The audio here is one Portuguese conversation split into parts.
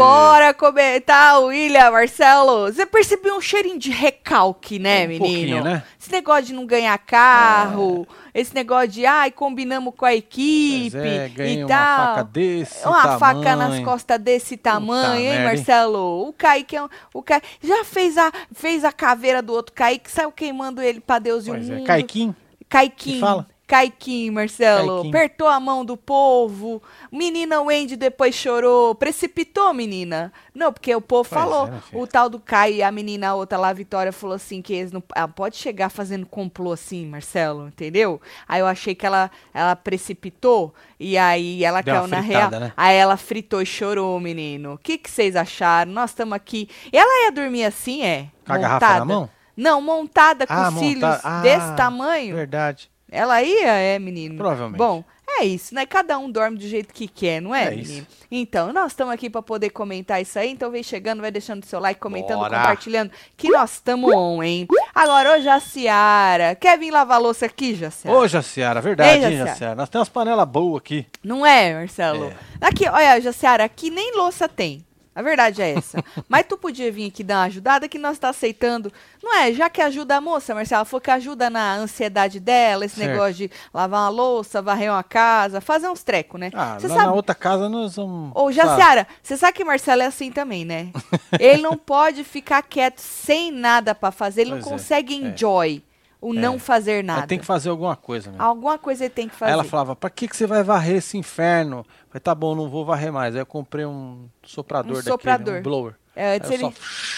Bora comentar, William, Marcelo. Você percebeu um cheirinho de recalque, né, Um menino? né? Esse negócio de não ganhar carro, esse negócio de, ai, combinamos com a equipe é, e uma tal. faca desse Uma faca nas tamanho. costas desse tamanho, hein, merda, hein? Marcelo? O Kaique é um, o Kaique já fez a, fez a caveira do outro Kaique, saiu queimando ele pra Deus e o é, mundo. Caiquim. Caiquim. Que fala? Caiquim, Marcelo. Caiquim. Apertou a mão do povo. Menina Wendy depois chorou. Precipitou, menina. Não, porque o povo Pois falou. é, minha filha. o tal do Caio e a menina a outra lá, a Vitória, falou assim que eles não. Ela pode chegar fazendo complô assim, Marcelo, entendeu? Aí eu achei que ela, ela precipitou e aí ela Deu caiu uma na fritada, real. né? Aí ela fritou e chorou, menino. O que que vocês acharam? Nós estamos aqui. E ela ia dormir assim, é? Com a garrafa na mão? Não, montada com Ah, os cílios montada. Ah, desse tamanho. Verdade. Ela ia, é, menino. Provavelmente. Bom, é isso, né? Cada um dorme do jeito que quer, não é, É menino? isso. Então, nós estamos aqui para poder comentar isso aí. Então, vem chegando, vai deixando seu like, comentando, Bora. compartilhando, que nós estamos on, hein? Agora, ô Jaciara, quer vir lavar louça aqui, Jaciara? Ô, Jaciara, verdade, Ei, hein, Jaciara? Jaciara? Nós temos umas panelas boas aqui. Não é, Marcelo? Aqui, olha, Jaciara, aqui nem louça tem. A verdade é essa. Mas tu podia vir aqui dar uma ajudada que nós tá aceitando. Não é? Já que ajuda a moça, Marcela, falou que ajuda na ansiedade dela, esse Certo. negócio de lavar uma louça, varrer uma casa, fazer uns trecos, né? Ah, lá sabe, na outra casa nós vamos... Ô, Jaciara, você sabe que Marcelo é assim também, né? ele não pode ficar quieto sem nada pra fazer, ele Pois não é, consegue é. enjoy o não fazer nada. tem que fazer alguma coisa, meu. Alguma coisa ele tem que fazer. Aí ela falava, pra que, que você vai varrer esse inferno? Falei, tá bom, não vou varrer mais. Aí eu comprei um soprador Um daquele, soprador. um blower. É, antes ele só-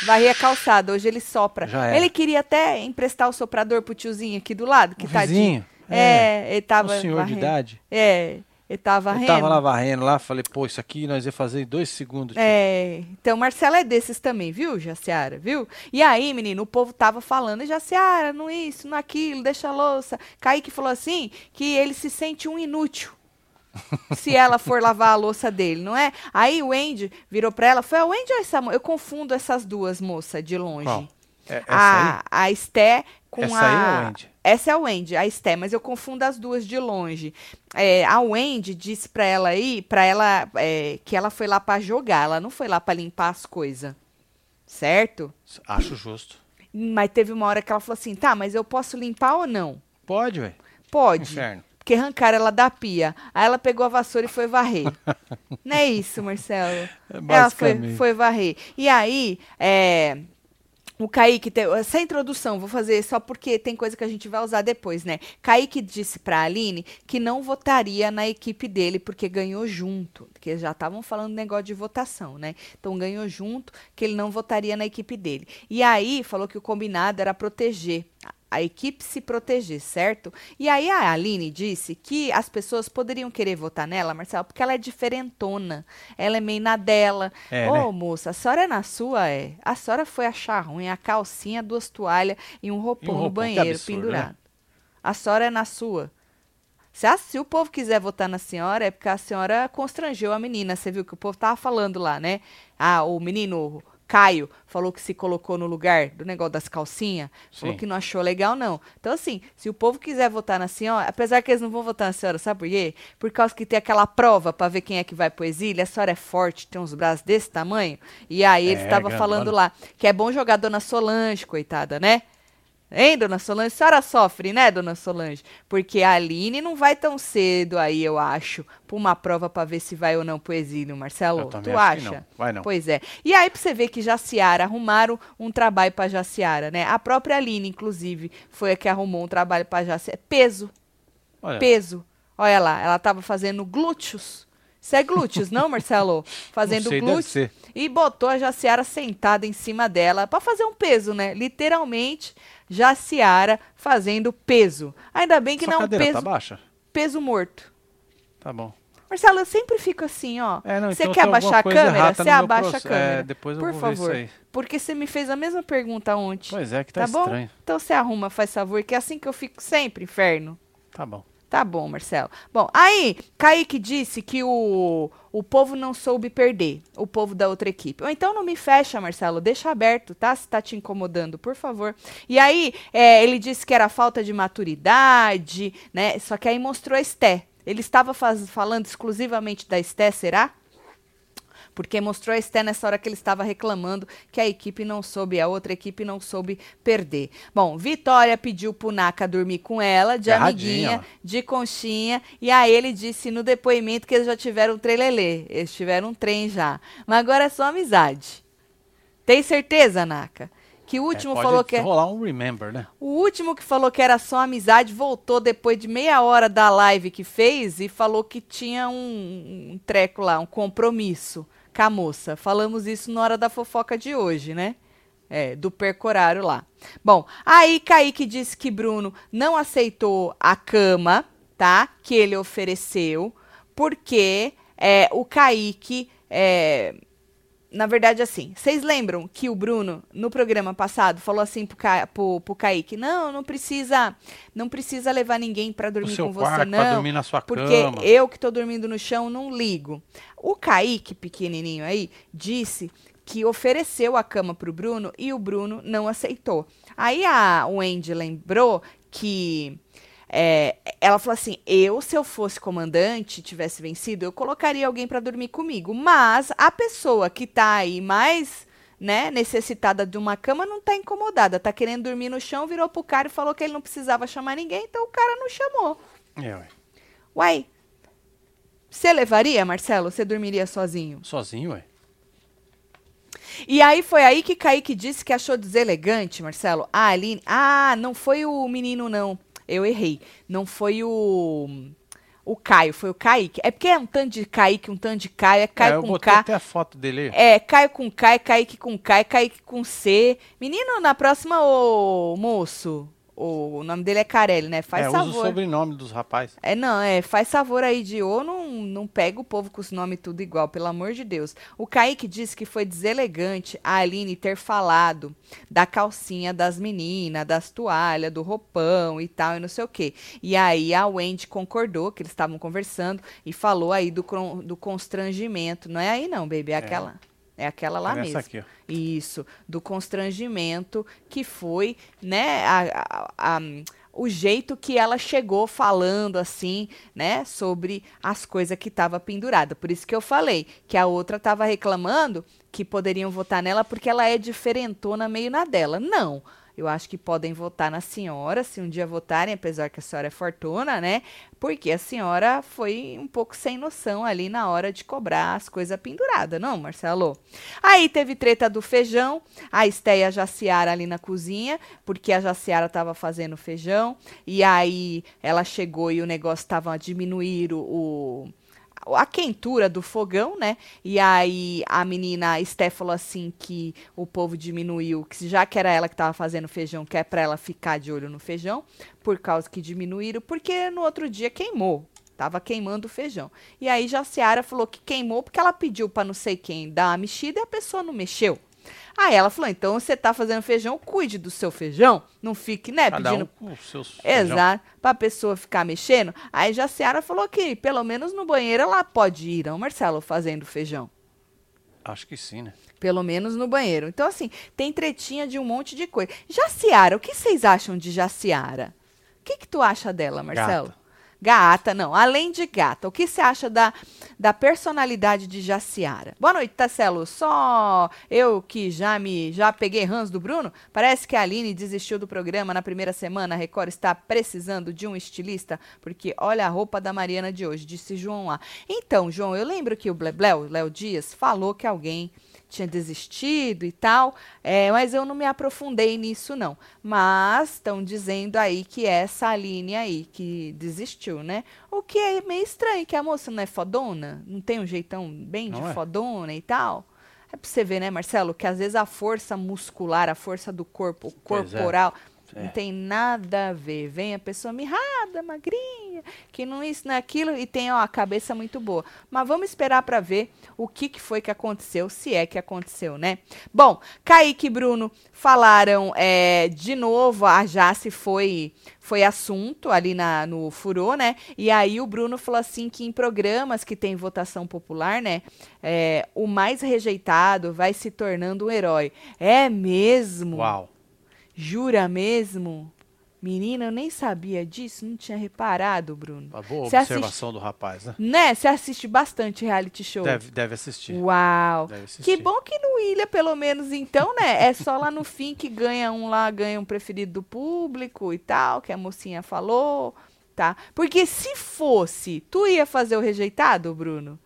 varria a calçada, hoje ele sopra. Ele queria até emprestar o soprador pro tiozinho aqui do lado, que O tadinho. vizinho, É, ele tava um senhor de varrendo. idade. É, ele tava varrendo. tava lá varrendo lá, falei, pô, isso aqui nós ia fazer em dois segundos. tio. É, então Marcelo é desses também, viu, Jaciara, viu? E aí, menino, o povo tava falando, Jaciara, não isso, não aquilo, deixa a louça. Kaique falou assim, que ele se sente um inútil. se ela for lavar a louça dele, não é? Aí o Andy virou pra ela, foi a Wendy ou essa Eu confundo essas duas moças de longe. Qual? É, a, a Esté com Essa a. é a Wendy. Essa é a Wendy, a Esté, mas eu confundo as duas de longe. É, a Wendy disse pra ela aí, pra ela, é, que ela foi lá pra jogar, ela não foi lá pra limpar as coisas. Certo? Acho justo. Mas teve uma hora que ela falou assim: tá, mas eu posso limpar ou não? Pode, velho. Pode. Inferno. Porque arrancaram ela da pia. Aí ela pegou a vassoura e foi varrer. não é isso, Marcelo? É Ela foi, foi varrer. E aí, é, o Kaique, te- essa introdução, vou fazer só porque tem coisa que a gente vai usar depois, né? Kaique disse pra Aline que não votaria na equipe dele porque ganhou junto. Porque já estavam falando negócio de votação, né? Então ganhou junto que ele não votaria na equipe dele. E aí falou que o combinado era proteger. A- equipe se proteger, certo? E aí a Aline disse que as pessoas poderiam querer votar nela, Marcelo, porque ela é diferentona. Ela é meio na dela. É, Ô, né? moça, a senhora é na sua, é? A senhora foi achar ruim a calcinha, duas toalhas e um roupão, no roupão, que banheiro absurdo, pendurado. né? A senhora é na sua. Se, a- se o povo quiser votar na senhora, é porque a senhora constrangeu a menina. Você viu que o povo tava falando lá, né? Ah, o menino Caio falou que se colocou no lugar do negócio das calcinhas. Falou que não achou legal, não. Então, assim, se o povo quiser votar na senhora, apesar que eles não vão votar na senhora, sabe por quê? Por causa que tem aquela prova pra ver quem é que vai pro exílio. A senhora é forte, tem uns braços desse tamanho. E aí eles É, estavam grandona. falando lá que é bom jogar Dona Solange, coitada, né? Hein, dona Solange? A senhora sofre, né, dona Solange? Porque a Aline não vai tão cedo aí, eu acho, pra uma prova pra ver se vai ou não pro exílio, Marcelo. Eu Tu também acho que acha? não. Vai não. Pois é. E aí, pra você ver que Jaciara arrumaram um trabalho pra Jaciara, né? A própria Aline, inclusive, foi a que arrumou um trabalho pra Jaciara. Peso, Olha, peso. Olha lá, ela tava fazendo glúteos. Isso é glúteos, não, Marcelo? Fazendo não sei, glúteos. E botou a Jaciara sentada em cima dela pra fazer um peso, né? Literalmente, Jaciara fazendo peso. Ainda bem que Sua não é um cadeira peso, tá baixa? peso morto. Tá bom. Marcelo, eu sempre fico assim, ó. É, não, Você então quer abaixar a câmera? Você abaixa a processo. câmera. É, depois eu Por vou ver favor. isso aí. Porque você me fez a mesma pergunta ontem. Pois é, que tá, tá bom? estranho. Então você arruma, faz favor, que é assim que eu fico sempre, inferno. Tá bom. Tá bom, Marcelo. Bom, aí, Kaique disse que o, o povo não soube perder, o povo da outra equipe. Ou então não me fecha, Marcelo, deixa aberto, tá? Se tá te incomodando, por favor. E aí, é, ele disse que era falta de maturidade, né? Só que aí mostrou a Esté. Ele estava faz- falando exclusivamente da Esté, será? Porque mostrou a Esté nessa hora que ele estava reclamando que a equipe não soube, a outra equipe não soube perder. Bom, Vitória pediu pro Naka dormir com ela, de amiguinha, ó. de conchinha, e aí ele disse no depoimento que eles já tiveram um trelelê. Eles tiveram um trem já. Mas agora é só amizade. Tem certeza, Naka? Que o último É, falou que é rolar um remember, né? o último que falou que era só amizade voltou depois de meia hora da live que fez e falou que tinha um, um treco lá, um compromisso com a moça. Falamos isso na hora da fofoca de hoje, né? É, do percorário lá. Bom, aí Kaique disse que Bruno não aceitou a cama, tá? Que ele ofereceu, porque é, o Kaique. É, na verdade, assim, vocês lembram que o Bruno, no programa passado, falou assim pro, Ca... pro, pro Kaique, não, não precisa, não precisa levar ninguém pra No dormir com você, não. dormir na sua Porque cama. eu que tô dormindo no chão não ligo. O Kaique, pequenininho aí, disse que ofereceu a cama pro Bruno e o Bruno não aceitou. Aí a Wendy lembrou que é, ela falou assim: eu, se eu fosse comandante, tivesse vencido, eu colocaria alguém para dormir comigo. Mas a pessoa que tá aí mais né, necessitada de uma cama não tá incomodada, tá querendo dormir no chão, virou pro cara e falou que ele não precisava chamar ninguém, então o cara não chamou. É, ué. Uai, você levaria, Marcelo? Você dormiria sozinho? Sozinho, ué. E aí foi aí que Kaique disse que achou deselegante, Marcelo. A Aline. Ah, não foi o menino, não. Eu errei. Não foi o. O Caio, foi o Kaique. É porque é um tanto de Kaique, um tanto de Caio. É Caio é, eu com botei K. até a foto dele. É, Caio com K, Kaique com K, é Kaique com C. Menino, na próxima, ô moço. O, o nome dele é Carelli, né? Faz é, usa o favor. sobrenome dos rapazes. É, não, é, faz favor aí de ou não, não pega o povo com os nomes tudo igual, pelo amor de Deus. O Kaique disse que foi deselegante a Aline ter falado da calcinha das meninas, das toalhas, do roupão e tal, e não sei o quê. E aí a Wendy concordou, que eles estavam conversando, e falou aí do, do constrangimento. Não é aí não, baby, é aquela. É aquela lá É mesmo. essa aqui. Isso, do constrangimento que foi, né, a- a- a- o jeito que ela chegou falando assim, né, sobre as coisas que estava pendurada. Por isso que eu falei que a outra estava reclamando que poderiam votar nela porque ela é diferentona meio na dela. Não. Eu acho que podem votar na senhora, se um dia votarem, apesar que a senhora é fortuna, né? Porque a senhora foi um pouco sem noção ali na hora de cobrar as coisas penduradas, não, Marcelo? Aí teve treta do feijão, a Estéia Jaciara ali na cozinha, porque a Jaciara estava fazendo feijão, e aí ela chegou e o negócio estava a diminuir o, o- a quentura do fogão, né? E aí a menina Esté falou assim que o povo diminuiu, que já que era ela que estava fazendo feijão, que é para ela ficar de olho no feijão, por causa que diminuíram, porque no outro dia queimou. Tava queimando o feijão. E aí Jaciara falou que queimou porque ela pediu para não sei quem dar uma mexida e a pessoa não mexeu. Aí ela falou: então você tá fazendo feijão, cuide do seu feijão. Não fique, né, Cada pedindo um com os seus. Exato. Pra pessoa ficar mexendo. Aí já a Seara falou que pelo menos no banheiro ela pode ir, não, Marcelo, fazendo feijão. Acho que sim, né? Pelo menos no banheiro. Então, assim, tem tretinha de um monte de coisa. Jaciara, o que vocês acham de Jaciara? O que, que tu acha dela, Marcelo? Gata. Gata, não. Além de gata, o que você acha da, da personalidade de Jaciara? Boa noite, Tacelo. Só eu que já me já peguei rãs do Bruno? Parece que a Aline desistiu do programa na primeira semana. A Record está precisando de um estilista, porque olha a roupa da Mariana de hoje, disse João lá. Então, João, eu lembro que o Blebleu, Léo Dias, falou que alguém tinha desistido e tal, é, mas eu não me aprofundei nisso não. Mas estão dizendo aí que é essa Aline aí que desistiu, né? O que é meio estranho, que a moça não é fodona, não tem um jeitão bem Não de é? fodona e tal. É pra você ver, né, Marcelo, que às vezes a força muscular, a força do corpo, o Pois é. É. não tem nada a ver. Vem a pessoa mirrada, magrinha, que não isso, não é aquilo, e tem ó, a cabeça muito boa. Mas vamos esperar para ver o que, que foi que aconteceu, se é que aconteceu, né? Bom, Kaique e Bruno falaram é, de novo, a Jace foi, foi assunto ali na, no Furô, né? E aí o Bruno falou assim que em programas que tem votação popular, né? é, o mais rejeitado vai se tornando um herói. É mesmo? Uau. Jura mesmo? Menina, eu nem sabia disso, não tinha reparado, Bruno. Uma boa Você observação do rapaz, né? Né? Você assiste bastante reality show. Deve, deve assistir. Uau! Deve assistir. Que bom que no Ilha, pelo menos, então, né? É só lá no fim que ganha um lá, ganha um preferido do público e tal, que a mocinha falou, tá? Porque se fosse, tu ia fazer o rejeitado, Bruno?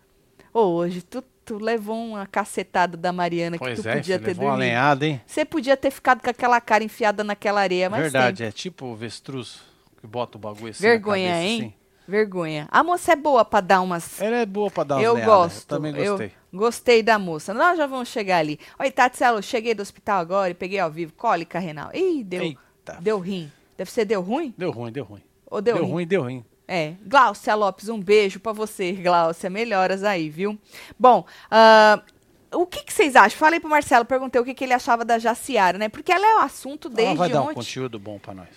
Ô, hoje tu, tu levou uma cacetada da Mariana Pois que tu é, podia ter levou uma dormido. lenhada, hein? Você podia ter ficado com aquela cara enfiada naquela areia, mas Verdade, tem. é tipo o vestruz que bota o bagulho assim Vergonha, cabeça, hein? assim. Vergonha. A moça é boa pra dar umas Ela é boa pra dar umas Eu lenhadas, gosto. Eu também eu gostei. gostei da moça. Nós já vamos chegar ali. Oi, Tatselo, cheguei do hospital agora e peguei ao vivo. Cólica renal. Ih, deu, Eita. deu rim. Deve ser deu ruim? Deu ruim, deu ruim. Ou deu, deu rim? ruim, deu ruim. É. Gláucia Lopes, um beijo pra você, Gláucia. Melhoras aí, viu? Bom, ah, o que, que vocês acham? Falei pro Marcelo, perguntei o que, que ele achava da Jaciara, né? Porque ela é o assunto Ela desde vai dar um ontem. conteúdo bom pra nós.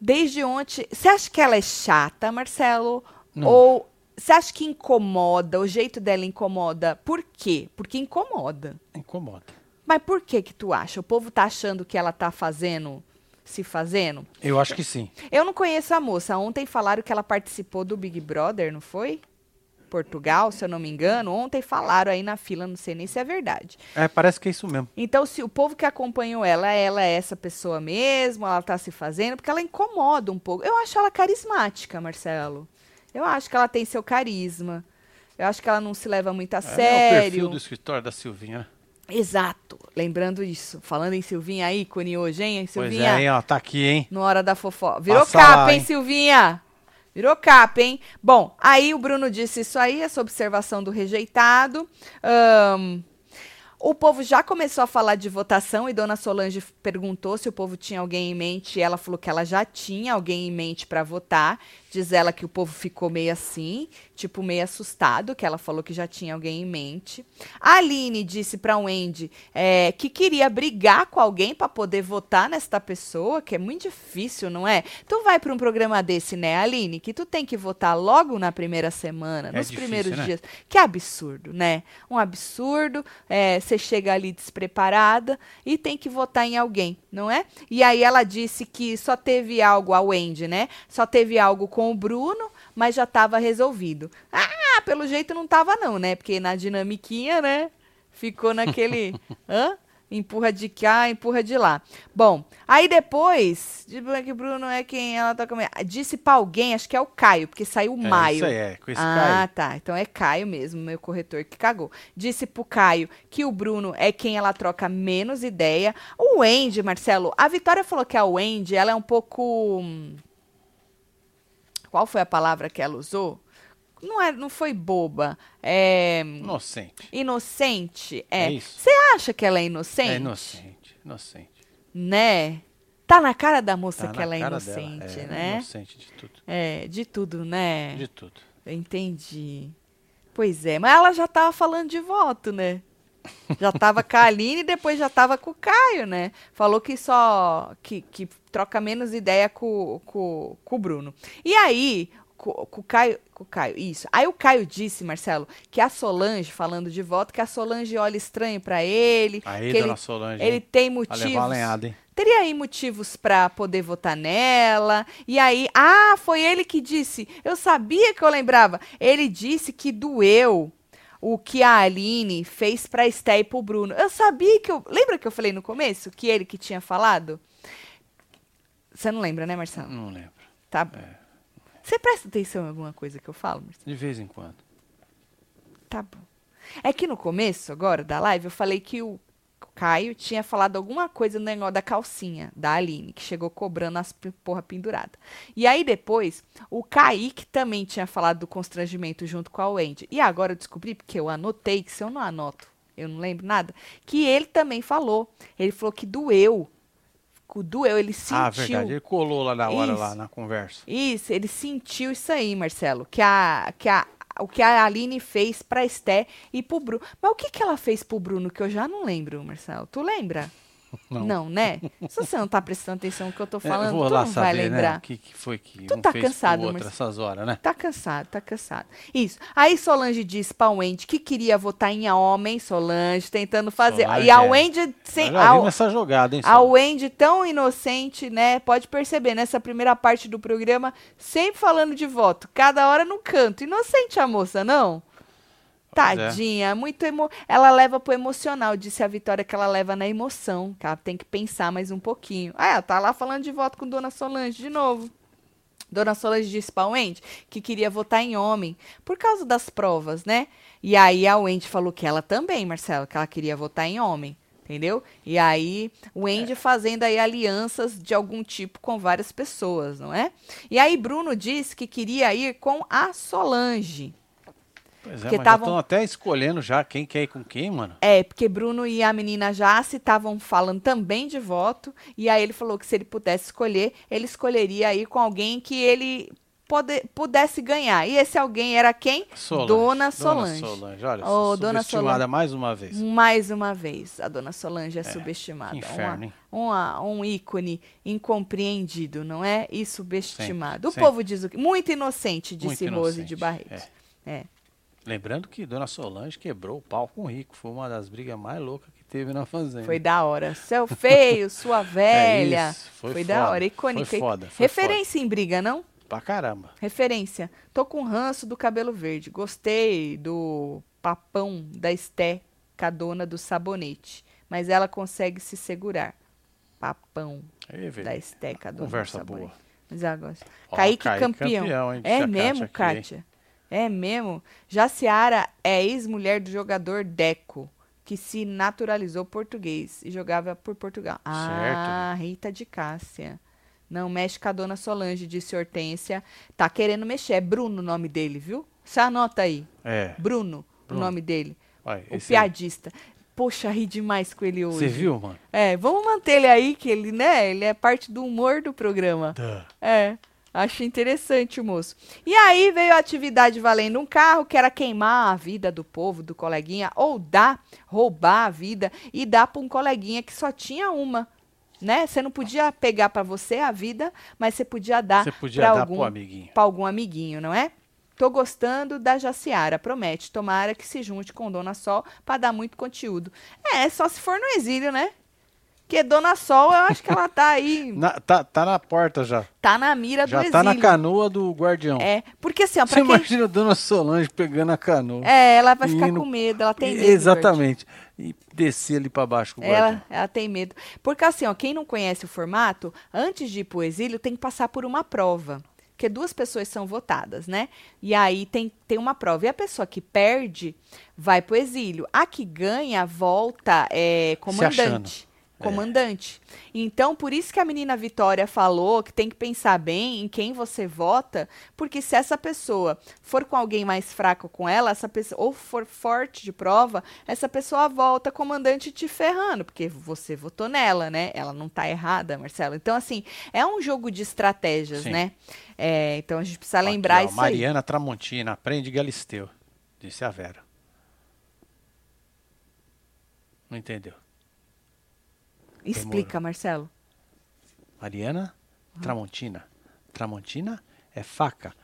Desde ontem. Você acha que ela é chata, Marcelo? Não. Ou você acha que incomoda? O jeito dela incomoda? Por quê? Porque incomoda. Incomoda. Mas por que que tu acha? O povo tá achando que ela tá fazendo, se fazendo? Eu acho que sim. Eu não conheço a moça. Ontem falaram que ela participou do Big Brother, não foi? Portugal, se eu não me engano. Ontem falaram aí na fila, não sei nem se é verdade. É, parece que é isso mesmo. Então, se o povo que acompanhou ela, ela é essa pessoa mesmo, ela tá se fazendo, porque ela incomoda um pouco. Eu acho ela carismática, Marcelo. Eu acho que ela tem seu carisma. Eu acho que ela não se leva muito a É, é o sério. perfil do escritório da Silvinha, né? Exato. Lembrando isso. Falando em Silvinha aí, ícone hoje, hein? Pois Silvinha, é, hein, ó, tá aqui, hein? no Hora da Fofoca. Virou Passa capa, lá, hein? Silvinha? Virou capa, hein? Bom, aí o Bruno disse isso aí, essa observação do rejeitado. Ahn, o povo já começou a falar de votação e Dona Solange perguntou se o povo tinha alguém em mente. E ela falou que ela já tinha alguém em mente para votar. Diz ela que o povo ficou meio assim, tipo meio assustado, que ela falou que já tinha alguém em mente. A Aline disse para o Wendy é, que queria brigar com alguém para poder votar nesta pessoa, que é muito difícil, não é? Tu vai para um programa desse, né, Aline, que tu tem que votar logo na primeira semana, É nos difícil, primeiros né? dias. Que absurdo, né? Um absurdo. é, Você chega ali despreparada e tem que votar em alguém, não é? E aí ela disse que só teve algo, a Wendy, né? Só teve algo com o Bruno, mas já estava resolvido. Ah, pelo jeito não tava não, né? Porque na dinamiquinha, né? Ficou naquele... hã? Empurra de cá, empurra de lá. Bom, aí depois, de que Bruno é quem ela tá comendo. Disse pra alguém, acho que é o Caio, porque saiu É, maio. isso aí, é, com esse ah, cara tá. Então é Caio mesmo, meu corretor que cagou. Disse pro Caio que o Bruno é quem ela troca menos ideia. O Wendy, Marcelo, a Vitória falou que a Wendy, ela é um pouco. Qual foi a palavra que ela usou? Não, é, não foi boba. É. Inocente. Inocente. É. É. Você acha que ela é inocente? É inocente, inocente. Né? Tá na cara da moça Tá que ela é inocente, dela, é, né? Inocente de tudo. É, de tudo, né? De tudo. Entendi. Pois é, mas ela já tava falando de voto, né? Já tava com a Aline e depois já tava com o Caio, né? Falou que só. que, que troca menos ideia com, com, com o Bruno. E aí, com, com o Caio. Com o Caio, isso. Aí o Caio disse, Marcelo, que a Solange, falando de voto, que a Solange olha estranho pra ele. Aí, que dona ele, Solange, ele tem motivos a lenhada, hein? teria aí motivos pra poder votar nela. E aí, ah, foi ele que disse. Eu sabia que eu lembrava. Ele disse que doeu o que a Aline fez pra Esté e pro Bruno. Eu sabia que eu. Lembra que eu falei no começo que ele que tinha falado? Você não lembra, né, Marcelo? Não lembro. Tá bom. Você presta atenção em alguma coisa que eu falo, Marcelo? De vez em quando. Tá bom. É que no começo, agora, da live, eu falei que o Caio tinha falado alguma coisa no negócio da calcinha da Aline, que chegou cobrando as porra pendurada. E aí depois, o Kaique também tinha falado do constrangimento junto com a Wendy. E agora eu descobri, porque eu anotei, que se eu não anoto, eu não lembro nada, que ele também falou. Ele falou que doeu. Doeu, ele sentiu. Ah, verdade. Ele colou lá na hora, Isso. lá na conversa. Isso, ele sentiu isso aí, Marcelo, que a que a o que a Aline fez pra Esté e pro Bruno. Mas o que que ela fez pro Bruno que eu já não lembro, Marcelo? Tu lembra? Não, Não. né? Se você não tá prestando atenção no que eu tô É, falando, vou tu não vai saber, né? lembrar. O que, que foi que Tu um tá fez cansado, outro Marcelo. essas horas, né? Tá cansado, tá cansado. Isso. Aí Solange disse pra Wendy que queria votar em homem, Solange, tentando fazer. Solange, e a é. Wendy, sem, Eu já a, vi nessa jogada, hein, a Sol? Wendy tão inocente, né? Pode perceber, nessa primeira parte do programa, sempre falando de voto, cada hora no canto. Inocente a moça, não? É. Tadinha, muito emo... Ela leva pro emocional, disse a Vitória que ela leva na emoção, que ela tem que pensar mais um pouquinho. Ah, ela tá lá falando de voto com Dona Solange de novo. Dona Solange disse pra Wendy que queria votar em homem por causa das provas, né? E aí a Wendy falou que ela também, Marcelo, que ela queria votar em homem, entendeu? E aí o Wendy fazendo aí alianças de algum tipo com várias pessoas, não é? E aí Bruno disse que queria ir com a Solange. Pois é, porque mas tavam- estão até escolhendo já quem quer ir com quem, mano. É, porque Bruno e a menina Jace estavam falando também de voto, e aí ele falou que se ele pudesse escolher, ele escolheria ir com alguém que ele pode- pudesse ganhar. E esse alguém era quem? Solange. Dona Solange. Dona Solange, olha, Ô, Dona subestimada Solange. mais uma vez. Mais uma vez, a dona Solange é, subestimada. que inferno, hein? Uma- uma- um ícone incompreendido, não é? E subestimado. Sempre, o sempre. povo diz o quê? Muito inocente, disse Muito Rose inocente, de Barreto. é. É. Lembrando que Dona Solange quebrou o pau com o Rico. Foi uma das brigas mais loucas que teve na fazenda. Foi da hora. Seu feio, sua velha. É isso, foi foi da foda, hora, icônica. foi foda, foi Referência em briga, não? Pra caramba. Referência. Tô com ranço do cabelo verde. Gostei do papão da Esté, cadona do sabonete. Mas ela consegue se segurar. Papão velho. da Esté, cadona Conversa do sabonete. boa. Mas ela gosta. Ó, Kaique, Kaique campeão. campeão, É mesmo? Kátia? É mesmo? Jaciara é ex-mulher do jogador Deco, que se naturalizou português e jogava por Portugal. Ah, Rita de Cássia. Não mexe com a dona Solange, disse Hortência. Tá querendo mexer. É Bruno o nome dele, viu? Você anota aí. É. Bruno, Bruno. o nome dele. Olha, O aí. piadista. Poxa, ri demais com ele hoje. Você viu, mano? É, vamos manter ele aí, que ele, né? Ele é parte do humor do programa. Duh. É, acho interessante moço. E aí veio a atividade valendo um carro, que era queimar a vida do povo, do coleguinha, ou dar, roubar a vida e dar para um coleguinha que só tinha uma. Né? Você não podia pegar para você a vida, mas você podia dar para algum, amiguinho. pra algum amiguinho, não é? Tô gostando da Jaciara, promete. Tomara que se junte com Dona Sol para dar muito conteúdo. É, só se for no exílio, né? Porque Dona Sol, eu acho que ela tá aí, Na- tá, tá na porta já. tá na mira do Já exílio. tá na canoa do guardião. É, porque assim, ó, Você pra quem... imagina a Dona Solange pegando a canoa. É, ela vai ficar Indo- com medo, ela tem medo. Exatamente. E descer ali pra baixo com o guardião. Ela, ela tem medo. Porque assim, ó, quem não conhece o formato, antes de ir pro exílio, tem que passar por uma prova. Porque duas pessoas são votadas, né? E aí tem, tem uma prova. E a pessoa que perde vai pro exílio. A que ganha volta é, comandante. Achando. Comandante. Então, por isso que a menina Vitória falou que tem que pensar bem em quem você vota, porque se essa pessoa for com alguém mais fraco com ela, essa pessoa, ou for forte de prova, essa pessoa volta comandante te ferrando, porque você votou nela, né? Ela não tá errada, Marcelo. Então, assim, é um jogo de estratégias, Sim. né? É, então a gente precisa Aqui, lembrar ó, isso aí. Mariana Tramontina, aprende Galisteu. Disse a Vera. Não entendeu. Explica, Marcelo. Mariana Tramontina. Tramontina é faca.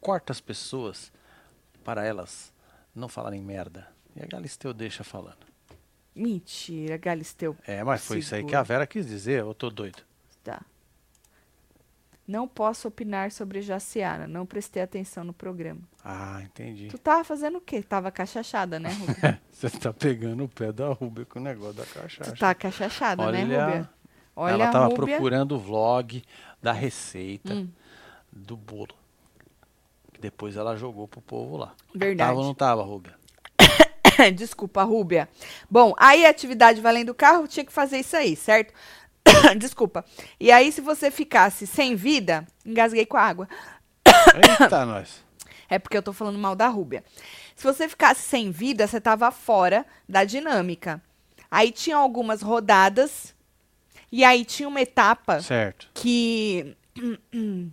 Corta as pessoas para elas não falarem merda. E a Galisteu deixa falando. Mentira, Galisteu. É, mas foi isso aí que Segura. a Vera quis dizer. Eu tô doido. Tá. Não posso opinar sobre Jaciara. Não prestei atenção no programa. Ah, entendi. Tu tava fazendo o quê? Tava cachachada, né, Rubia? Você tá pegando o pé da Rubia com o negócio da cachaça. tu tá cachachada, né, Rubia? Olha ela tava Rúbia. procurando o vlog da receita Hum. do bolo. Que depois ela jogou pro povo lá. Verdade. Tava ou não tava, Rubia? Desculpa, Rúbia. Bom, aí a atividade valendo o carro tinha que fazer isso aí, certo? Desculpa. E aí, se você ficasse sem vida, engasguei com a água. Eita, nós. É porque eu tô falando mal da Rúbia. Se você ficasse sem vida, você tava fora da dinâmica. Aí tinha algumas rodadas. E aí tinha uma etapa Certo. que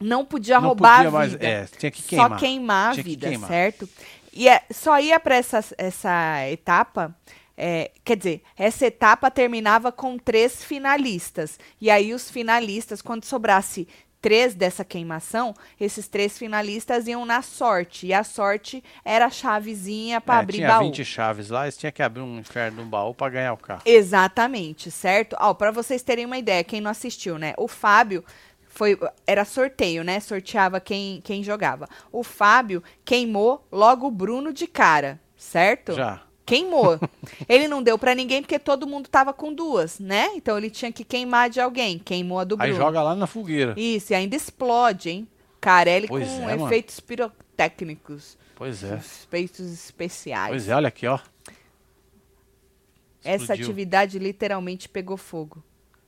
não podia Não roubar podia a mais- vida. é, tinha que queimar. Só queimar a Tinha que vida, queimar. certo? E é- só ia para essa, essa etapa é, quer dizer, essa etapa terminava com três finalistas. E aí os finalistas, quando sobrasse três dessa queimação, esses três finalistas iam na sorte. E a sorte era a chavezinha para É, abrir tinha baú. 20 chaves lá, eles tinham que abrir um inferno no baú pra ganhar o carro. Exatamente, certo? Ó, para vocês terem uma ideia, quem não assistiu, né? O Fábio foi era sorteio, né? Sorteava quem quem jogava. O Fábio queimou logo o Bruno de cara, certo? Já. Queimou. ele não deu pra ninguém porque todo mundo tava com duas, né? Então ele tinha que queimar de alguém. Queimou a do Aí Bruno. joga lá na fogueira. Isso, e ainda explode, hein? Carelli Pois com é, mano. efeitos pirotécnicos. Pois é. Efeitos especiais. Pois é, olha aqui, ó. Essa Explodiu. atividade literalmente pegou fogo.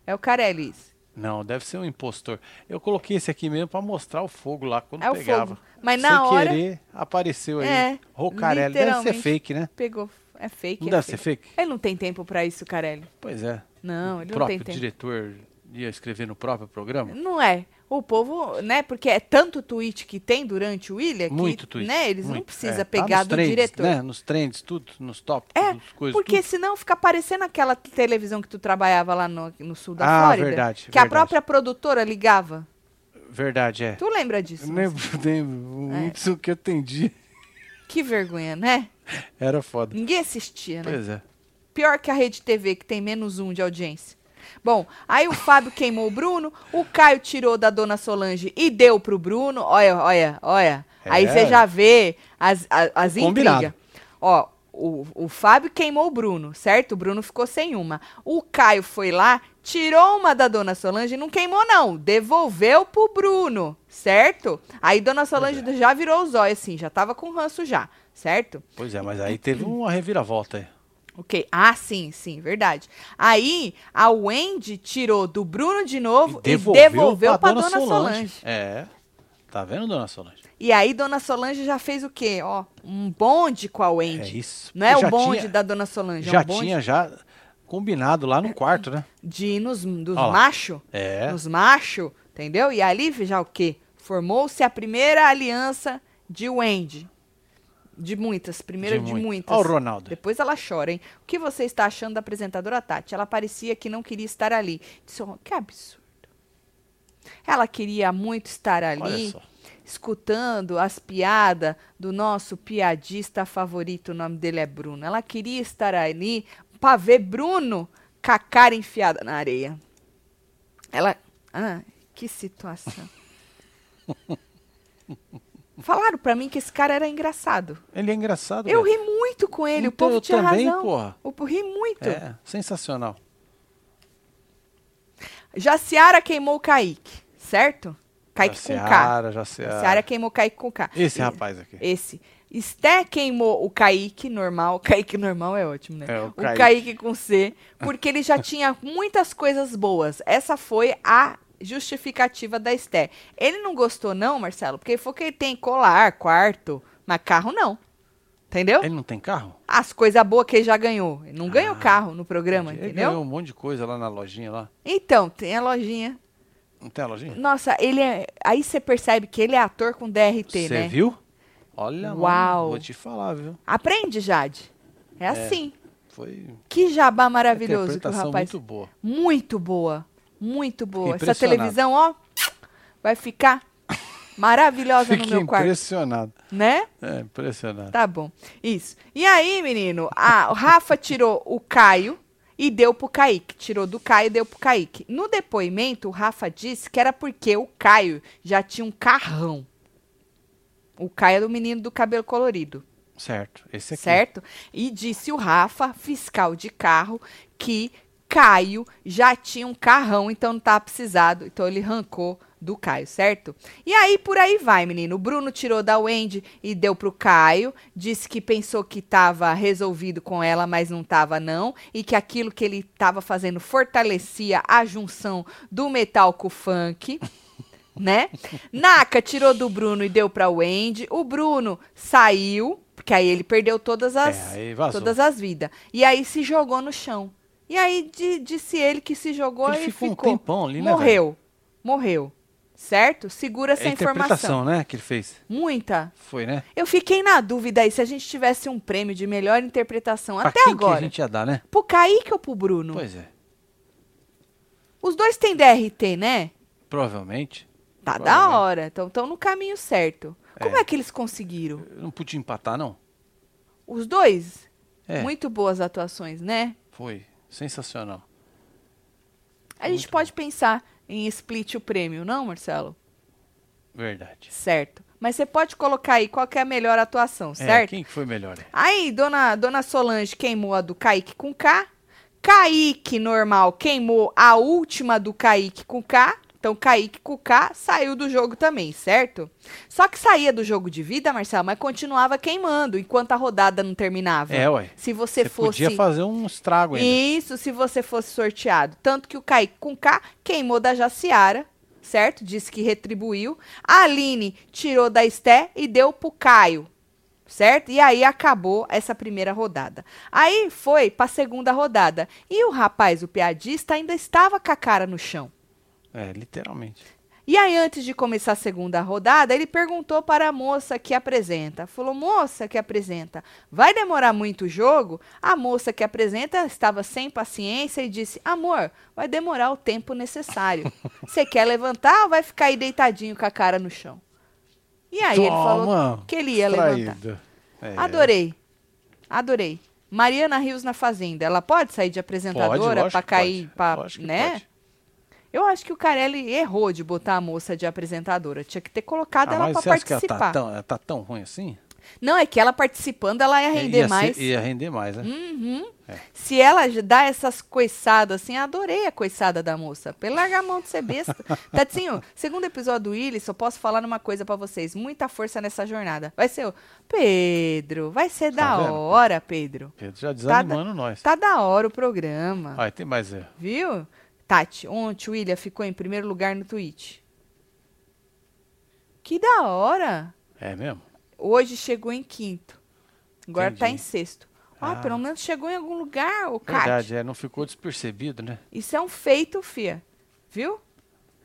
É o Carelli isso. Não, deve ser um impostor. Eu coloquei esse aqui mesmo pra mostrar o fogo lá quando É o pegava. fogo. Mas Sem na hora querer, apareceu aí. É, Rocarelli. Deve ser fake, né? pegou. É fake. Não é deve fake. ser fake? Ele não tem tempo pra isso, Carelli. Pois é. Não, o ele não próprio tem tempo. diretor ia escrever no próprio programa? Não é. O povo, né? Porque é tanto tweet que tem durante o William Muito que, tweet. né? Eles não muito. precisam É, tá pegar nos do trends, diretor. Né? Nos trends, tudo, nos tópicos, É, coisas, Porque tudo. senão fica parecendo aquela televisão que tu trabalhava lá no, no sul da Ah, Flórida. verdade, Que a verdade. própria produtora ligava. Verdade, é. Tu lembra disso? Eu lembro, lembro. É. Isso que eu entendi. Que vergonha, né? Era foda. Ninguém assistia, né? Pois é. Pior que a Rede TV, que tem menos um de audiência. Bom, aí o Fábio queimou o Bruno, o Caio tirou da dona Solange e deu pro Bruno. Olha, olha, olha. Aí É. você já vê as, as Combinado. intrigas. Ó, o, o Fábio queimou o Bruno, certo? O Bruno ficou sem uma. O Caio foi lá, tirou uma da dona Solange e não queimou, não. Devolveu pro Bruno, certo? Aí dona Solange é. já virou os olhos, assim, já tava com ranço já, certo? Pois é, mas aí teve uma reviravolta aí. Ok. Ah, sim, sim, verdade. Aí a Wendy tirou do Bruno de novo e devolveu, pra, dona, Solange. É. Tá vendo, dona Solange? E aí dona Solange já fez o quê? Ó, um bonde com a É Wendy. isso. Não é o bonde tinha- da dona Solange, é Já um bonde tinha já combinado lá no quarto, né? de ir nos dos machos. É. Nos machos, entendeu? E ali já o quê? Formou-se a primeira aliança de Wendy. De muitas, primeira de, muito. muitas. Ó o Ronaldo. Depois ela chora, hein? O que você está achando da apresentadora Tati? Ela parecia que não queria estar ali. Disse, "Oh, que absurdo. Ela queria muito estar Olha ali, escutando as piadas do nosso piadista favorito, o nome dele é Bruno. Ela queria estar ali para ver Bruno com a cara enfiada na areia. Ela. Ah, que situação. Falaram pra mim que esse cara era engraçado. Ele é engraçado. Eu velho. ri muito com ele, o Então, povo eu tinha também, razão. porra. Eu ri muito. É, sensacional. Jaciara queimou o Kaique, certo? Kaique com K. Jaciara, Jaciara. Jaciara queimou o Kaique com K. Esse E- rapaz aqui. Esse. Esté queimou o Kaique normal. Kaique normal é ótimo, né? É, o o Kaique. Kaique com C. Porque ele já tinha muitas coisas boas. Essa foi a justificativa da Esté. Ele não gostou, não, Marcelo, porque ele falou que ele tem colar, quarto, mas carro não. Entendeu? Ele não tem carro? As coisas boas que ele já ganhou. Ele não ganhou Ah, carro no programa, Ele entendeu? ganhou um monte de coisa lá na lojinha lá. Então, tem a lojinha. Não tem a lojinha? Nossa, ele é. Aí você percebe que ele é ator com DRT, Você né? viu? Olha, mano, Uau. vou te falar, viu? Aprende, Jade. É assim. Foi Que jabá maravilhoso que o rapaz. muito boa. Muito boa. Muito boa. Essa televisão, ó, vai ficar maravilhosa no meu quarto. impressionado. Né? É, impressionado. Tá bom. Isso. E aí, menino, a, o Rafa tirou o Caio e deu pro Kaique. Tirou do Caio e deu pro Kaique. No depoimento, o Rafa disse que era porque o Caio já tinha um carrão. O Caio era o menino do cabelo colorido. Certo. Esse aqui. certo? E disse o Rafa, fiscal de carro, que Caio já tinha um carrão, então não estava precisado. Então ele arrancou do Caio, certo? E aí por aí vai, menino. O Bruno tirou da Wendy e deu pro Caio. Disse que pensou que estava resolvido com ela, mas não estava não. E que aquilo que ele estava fazendo fortalecia a junção do metal com o funk né? Naka tirou do Bruno e deu pra Wendy. O Bruno saiu, porque aí ele perdeu todas as, É, aí vazou. todas as vidas. E aí se jogou no chão. E aí di- disse ele que se jogou Ele e ficou ficou. um tempão ali, né, Morreu. Morreu. certo? Segura É essa informação. interpretação, né, que ele fez. Muita. Foi, né? Eu fiquei na dúvida aí se a gente tivesse um prêmio de melhor interpretação Pra até quem agora. que a gente ia dar, né? Pro Kaique ou pro Bruno? Pois é. Os dois têm DRT, né? Provavelmente. Tá da Provavelmente. hora. Então estão no caminho certo. Como É. é que eles conseguiram? Eu não podia empatar, não. Os dois? É, Muito boas atuações, né? foi. Sensacional. A gente pode pensar em split o prêmio, não, Marcelo? Verdade. Certo. Mas você pode colocar aí qual que é a melhor atuação, É, certo? quem que foi melhor? Aí, dona, dona Solange queimou a do Kaique com K. Kaique, normal, queimou a última do Kaique com K. Então, Kaique com K saiu do jogo também, certo? Só que saía do jogo de vida, Marcelo, mas continuava queimando enquanto a rodada não terminava. É, ué. Se você, Você fosse. podia fazer um estrago ainda. Isso, se você fosse sorteado. Tanto que o Kaique com K queimou da Jaciara, certo? Disse que retribuiu. A Aline tirou da Esté e deu pro Caio, certo? E aí acabou essa primeira rodada. Aí foi pra segunda rodada. E o rapaz, o piadista, ainda estava com a cara no chão. É, literalmente. E aí, antes de começar a segunda rodada, ele perguntou para a moça que apresenta. Falou, moça que apresenta, vai demorar muito o jogo? A moça que apresenta estava sem paciência e disse, amor, vai demorar o tempo necessário. Você quer levantar ou vai ficar aí deitadinho com a cara no chão? E aí ele falou Toma, que ele ia levantar. distraído. É, Adorei. Adorei. Mariana Rios na Fazenda, ela pode sair de apresentadora para cair, pra, né? pode. Eu acho que o Carelli errou de botar a moça de apresentadora. Tinha que ter colocado Ah, ela pra você acha que ela participar. tá tão, ela tá tão ruim assim? Não, é que ela participando, ela ia render ia ser- mais. ia render mais, né? Uhum. É. Se ela dá essas coiçadas assim, adorei a coiçada da moça. Pelo largar a mão de ser besta. Tatinho, segundo episódio do Willis, só posso falar uma coisa pra vocês. Muita força nessa jornada. Vai ser o Pedro, vai ser Tá da vendo? hora, Pedro. Pedro já desanimando nós. Tá da hora o programa. Olha, tem mais erro. Viu? Tati, ontem o William ficou em primeiro lugar no Twitch. Que da hora! É mesmo? Hoje chegou em quinto. Agora tá em Entendi. sexto. Ah, Ah. pelo menos chegou em algum lugar, o Kat. Verdade, é, não ficou despercebido, né? Isso é um feito, fia. Viu?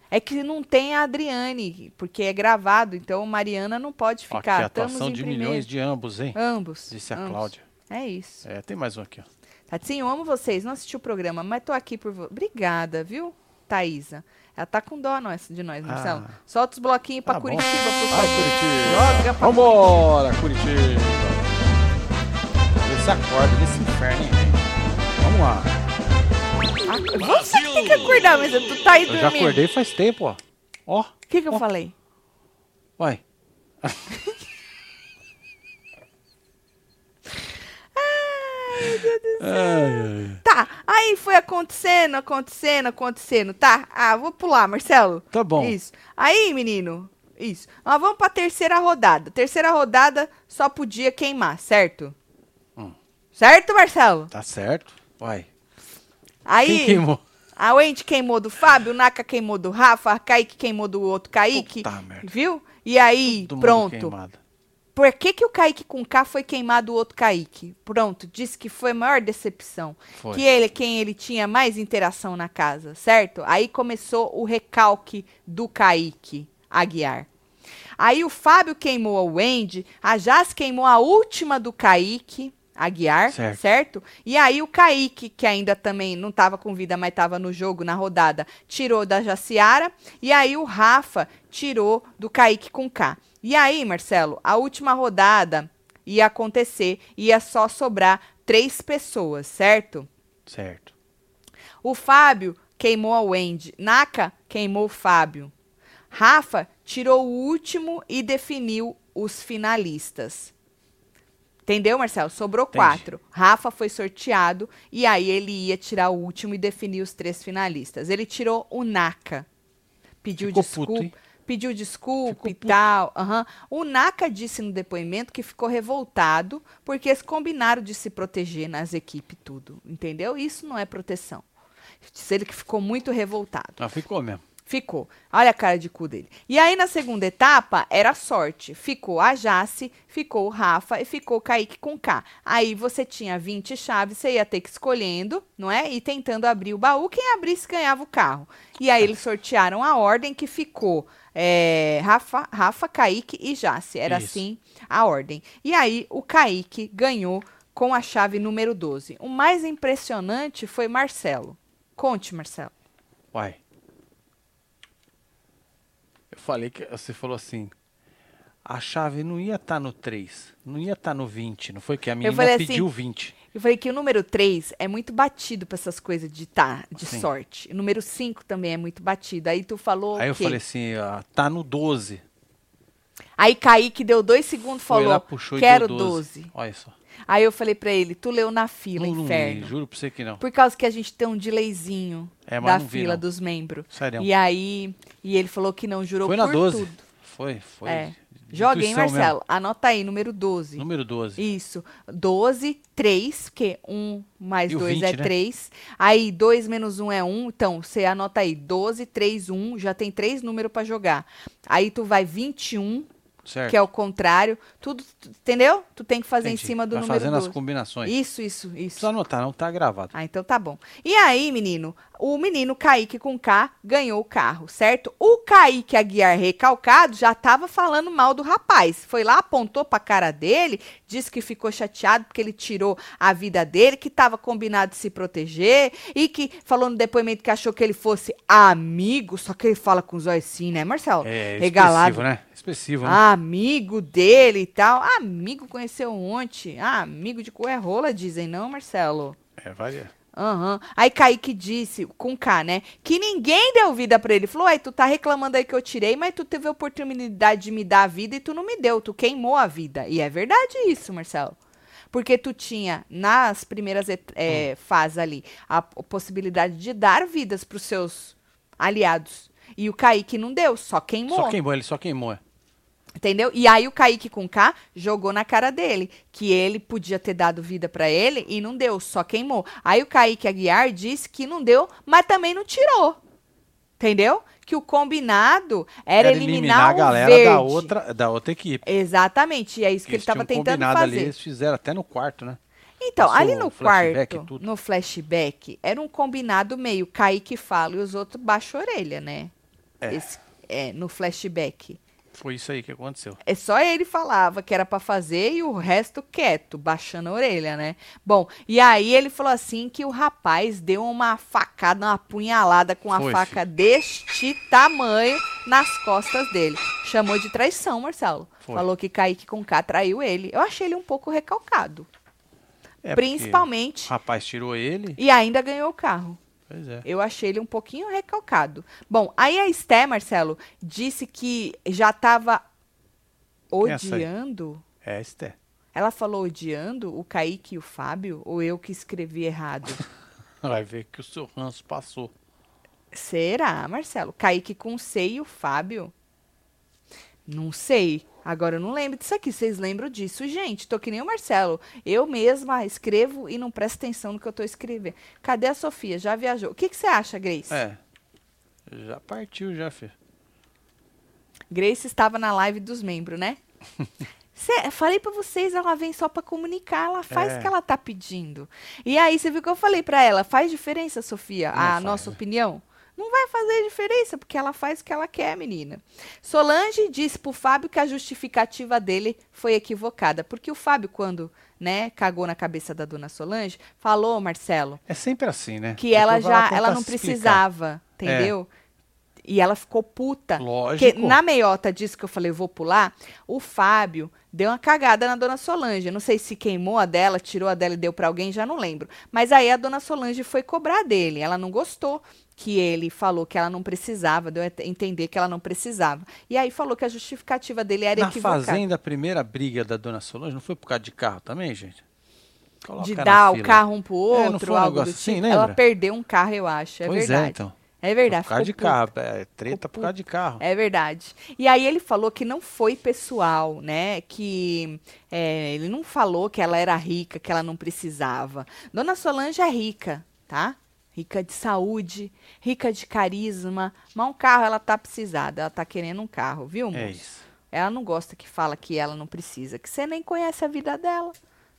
É que não tem a Adriane, porque é gravado, então Mariana não pode Ó, ficar. que Estamos atuação em de primeiro. milhões de ambos, hein? Ambos. Disse a ambos. Cláudia. É isso. É, tem mais um aqui, ó. Tatinho, eu amo vocês. Não assisti o programa, mas tô aqui por você. Obrigada, viu, Thaísa? Ela tá com dó nós, de nós, Marcelo. Ah. Solta os bloquinhos pra bom. Curitiba, por Vai, favor. Curitiba. Joga pra Vambora, Curitiba. Vê se acorda desse inferno, hein? Vamos lá. Ah, Você que tem que acordar, mas tu tá aí Eu dormindo. já acordei faz tempo, ó. Ó, O que, que eu Ó. falei? vai. Ai, ai. Tá, aí foi acontecendo, acontecendo, acontecendo. Tá, ah, vou pular, Marcelo. Tá bom. Isso. Aí, menino, isso. Nós vamos pra terceira rodada. Terceira rodada só podia queimar, certo? Hum. Certo, Marcelo? Tá certo. Vai. Aí, Quem queimou? a Wendy queimou do Fábio, o Naka queimou do Rafa, a Kaique queimou do outro Kaique. Puta merda. Viu? E aí, Todo pronto. Por que, que o Kaique com K foi queimado o outro Kaique? Pronto, disse que foi a maior decepção. Foi. Que ele, quem ele tinha mais interação na casa, certo? Aí começou o recalque do Kaique Aguiar. Aí o Fábio queimou a Wendy, a Jazz queimou a última do Kaique Aguiar, Certo. certo. E aí o Kaique, que ainda também não estava com vida, mas estava no jogo, na rodada, tirou da Jaciara. E aí o Rafa tirou do Kaique com K. E aí, Marcelo, a última rodada ia acontecer, ia só sobrar três pessoas, certo? Certo. O Fábio queimou a Wendy. Naka queimou o Fábio. Rafa tirou o último e definiu os finalistas. Entendeu, Marcelo? Sobrou Entendi. quatro. Rafa foi sorteado e aí ele ia tirar o último e definir os três finalistas. Ele tirou o Naka. Pediu Ficou desculpa. puto? Pediu desculpa Ficou e tal. aham. O Naka disse no depoimento que ficou revoltado porque eles combinaram de se proteger nas equipes tudo. Entendeu? Isso não é proteção. Disse ele que ficou muito revoltado. Ah, ficou mesmo. Ficou. Olha a cara de cu dele. E aí, na segunda etapa, era sorte. Ficou a Jace, ficou o Rafa e ficou o Kaique com K. Aí você tinha 20 chaves, você ia ter que escolhendo, não é? E tentando abrir o baú. Quem abrisse ganhava o carro. E aí eles sortearam a ordem que ficou é, Rafa, Rafa, Kaique e Jace. Era Isso. assim a ordem. E aí o Kaique ganhou com a chave número 12. O mais impressionante foi Marcelo. Conte, Marcelo. Uai. Eu falei que você falou assim. A chave não ia estar no 3, não ia estar no 20, não foi que a menina assim, pediu 20. Eu falei que o número 3 é muito batido pra essas coisas de tá, de Sim. sorte. O número 5 também é muito batido. Aí tu falou Aí eu falei assim, ó, tá no 12. Aí Kaique deu dois segundos e Foi falou, lá, puxou e quero deu 12. Olha só. Aí eu falei pra ele, tu leu na fila, Não, não inferno. li, juro pra você que não. Por causa que a gente tem um delayzinho É, da não vi, fila não. dos membros. Sério. E aí, e ele falou que não jurou Foi na por 12. tudo. Foi, foi. É. Joga, hein, Intuição mesmo. Marcelo? Anota aí, número 12. Número 12. Isso. 12, 3, porque 1 mais E o 2 é 20, né? 3. Aí 2 menos 1 é 1. Então, você anota aí 12, 3, 1. Já tem três números pra jogar. Aí tu vai 21, Certo. que é o contrário. Tudo, tu- entendeu? Tu tem que fazer Entendi. em cima do Vai número fazendo 12. as combinações. Isso, isso, Não isso. precisa anotar, não tá gravado. Ah, então tá bom. E aí, menino, o menino Kaique com K ganhou o carro, certo? O Kaique Aguiar recalcado já tava falando mal do rapaz. Foi lá, apontou pra cara dele, disse que ficou chateado porque ele tirou a vida dele, que tava combinado de se proteger e que falou no depoimento que achou que ele fosse amigo, só que ele fala com os olhos assim, né, Marcelo? É, Regalado. expressivo, né? Expressivo, né? Amigo dele e tal. Amigo conheceu ontem. Ah, amigo de cu é rola, dizem, não, Marcelo? É, vai. Aham. Aí Kaique disse, com K, né? Que ninguém deu vida pra ele. Falou, ué, tu tá reclamando aí que eu tirei, mas tu teve a oportunidade de me dar a vida e tu não me deu. Tu queimou a vida. E é verdade isso, Marcelo. Porque tu tinha, nas primeiras é, fases ali, a possibilidade de dar vidas pros seus aliados. E o Kaique não deu, só queimou. Só queimou, ele só queimou. Entendeu? E aí o Kaique com K jogou na cara dele que ele podia ter dado vida pra ele e não deu, só queimou. Aí o Kaique Aguiar disse que não deu, mas também não tirou. Entendeu? Que o combinado era, eliminar, a o galera verde. da outra, da outra equipe. Exatamente, e é isso que ele estava tentando combinado fazer. ali, eles fizeram até no quarto, né? Então, Passou ali no quarto, tudo. no flashback, era um combinado meio Kaique fala e os outros baixo a orelha, né? É. Esse- é, no flashback. Foi isso aí que aconteceu. É só ele falava que era pra fazer e o resto quieto, baixando a orelha, né? Bom, e aí ele falou assim que o rapaz deu uma facada, uma punhalada com a faca deste tamanho nas costas dele. Chamou de traição, Marcelo. Foi. Falou que Kaique com K traiu ele. Eu achei ele um pouco recalcado. É, principalmente. O rapaz tirou ele. E ainda ganhou o carro. Pois é. Eu achei ele um pouquinho recalcado. Bom, aí a Esté, Marcelo, disse que já estava é odiando. É, Esté. Ela falou odiando o Kaique e o Fábio? Ou eu que escrevi errado? Vai ver que o seu ranço passou. Será, Marcelo? Kaique com C e o Fábio? Não sei. Agora eu não lembro disso aqui. Vocês lembram disso? Gente, tô que nem o Marcelo. Eu mesma escrevo e não presto atenção no que eu tô escrevendo. Cadê a Sofia? Já viajou. O que que você acha, Grace? É. Já partiu, já, filho. Grace estava na live dos membros, né? Cê- falei pra vocês, ela vem só pra comunicar, ela faz É. o que ela tá pedindo. E aí, você viu que eu falei pra ela, faz diferença, Sofia, Não a faz, nossa opinião? Não vai fazer diferença, porque ela faz o que ela quer, menina. Solange disse pro Fábio que a justificativa dele foi equivocada, porque o Fábio, quando, né, cagou na cabeça da dona Solange, falou, Marcelo, É sempre assim, né? que ela já, ela não se explicar. precisava, entendeu? E ela ficou puta. Lógico. Porque na meiota disso que eu falei, eu vou pular, o Fábio deu uma cagada na dona Solange. Eu não sei se queimou a dela, tirou a dela e deu pra alguém, já não lembro. Mas aí a dona Solange foi cobrar dele. Ela não gostou que ele falou que ela não precisava, deu a ent- entender que ela não precisava. E aí falou que a justificativa dele era Na equivocada. fazenda, a primeira briga da dona Solange não foi por causa de carro também, gente? Coloca de na dar o carro um pro É, outro, um algo do negócio assim, tipo. Ela perdeu um carro, eu acho. É pois verdade. é, então. É verdade. Por causa de puta. carro. É, treta por causa de carro. É verdade. E aí ele falou que não foi pessoal, né? Que é, ele não falou que ela era rica, que ela não precisava. Dona Solange é rica, tá? Rica de saúde, rica de carisma. Mas um carro ela tá precisada, ela tá querendo um carro, viu, moço? É isso. Ela não gosta que fala que ela não precisa, que você nem conhece a vida dela.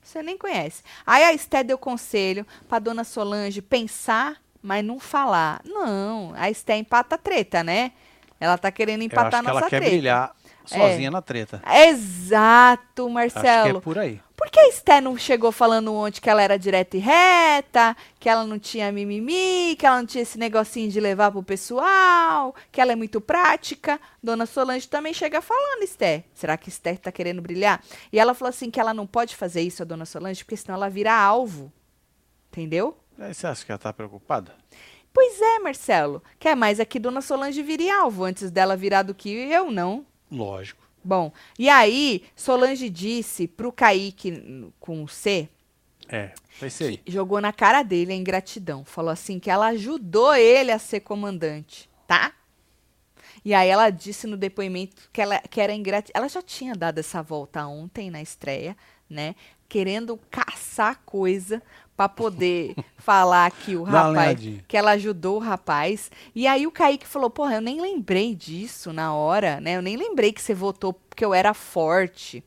Você nem conhece. Aí a Esté deu conselho pra dona Solange pensar, mas não falar. Não, a Esté empata a treta, né? Ela tá querendo Eu empatar acho que a nossa ela quer treta. brilhar sozinha na treta. Exato, Acho que Marcelo. é por aí. Por que a Esté não chegou falando ontem que ela era direta e reta, que ela não tinha mimimi, que ela não tinha esse negocinho de levar pro pessoal, que ela é muito prática? Dona Solange também chega falando, Esté. Será que Esté tá querendo brilhar? E ela falou assim que ela não pode fazer isso, a Dona Solange, porque senão ela vira alvo. Entendeu? Aí você acha que ela tá preocupada? Pois é, Marcelo. Quer mais é que Dona Solange vire alvo antes dela virar do que eu, não. Lógico. Bom, e aí Solange disse pro Kaique com o C, É, vai ser aí. jogou na cara dele a ingratidão. Falou assim que ela ajudou ele a ser comandante, tá? E aí ela disse no depoimento que ela que era ingratidão. Ela já tinha dado essa volta ontem na estreia, né? Querendo caçar coisa pra poder falar que o rapaz que ela ajudou o rapaz. E aí o Kaique falou: "Porra, eu nem lembrei disso na hora, né? Eu nem lembrei que você votou porque eu era forte."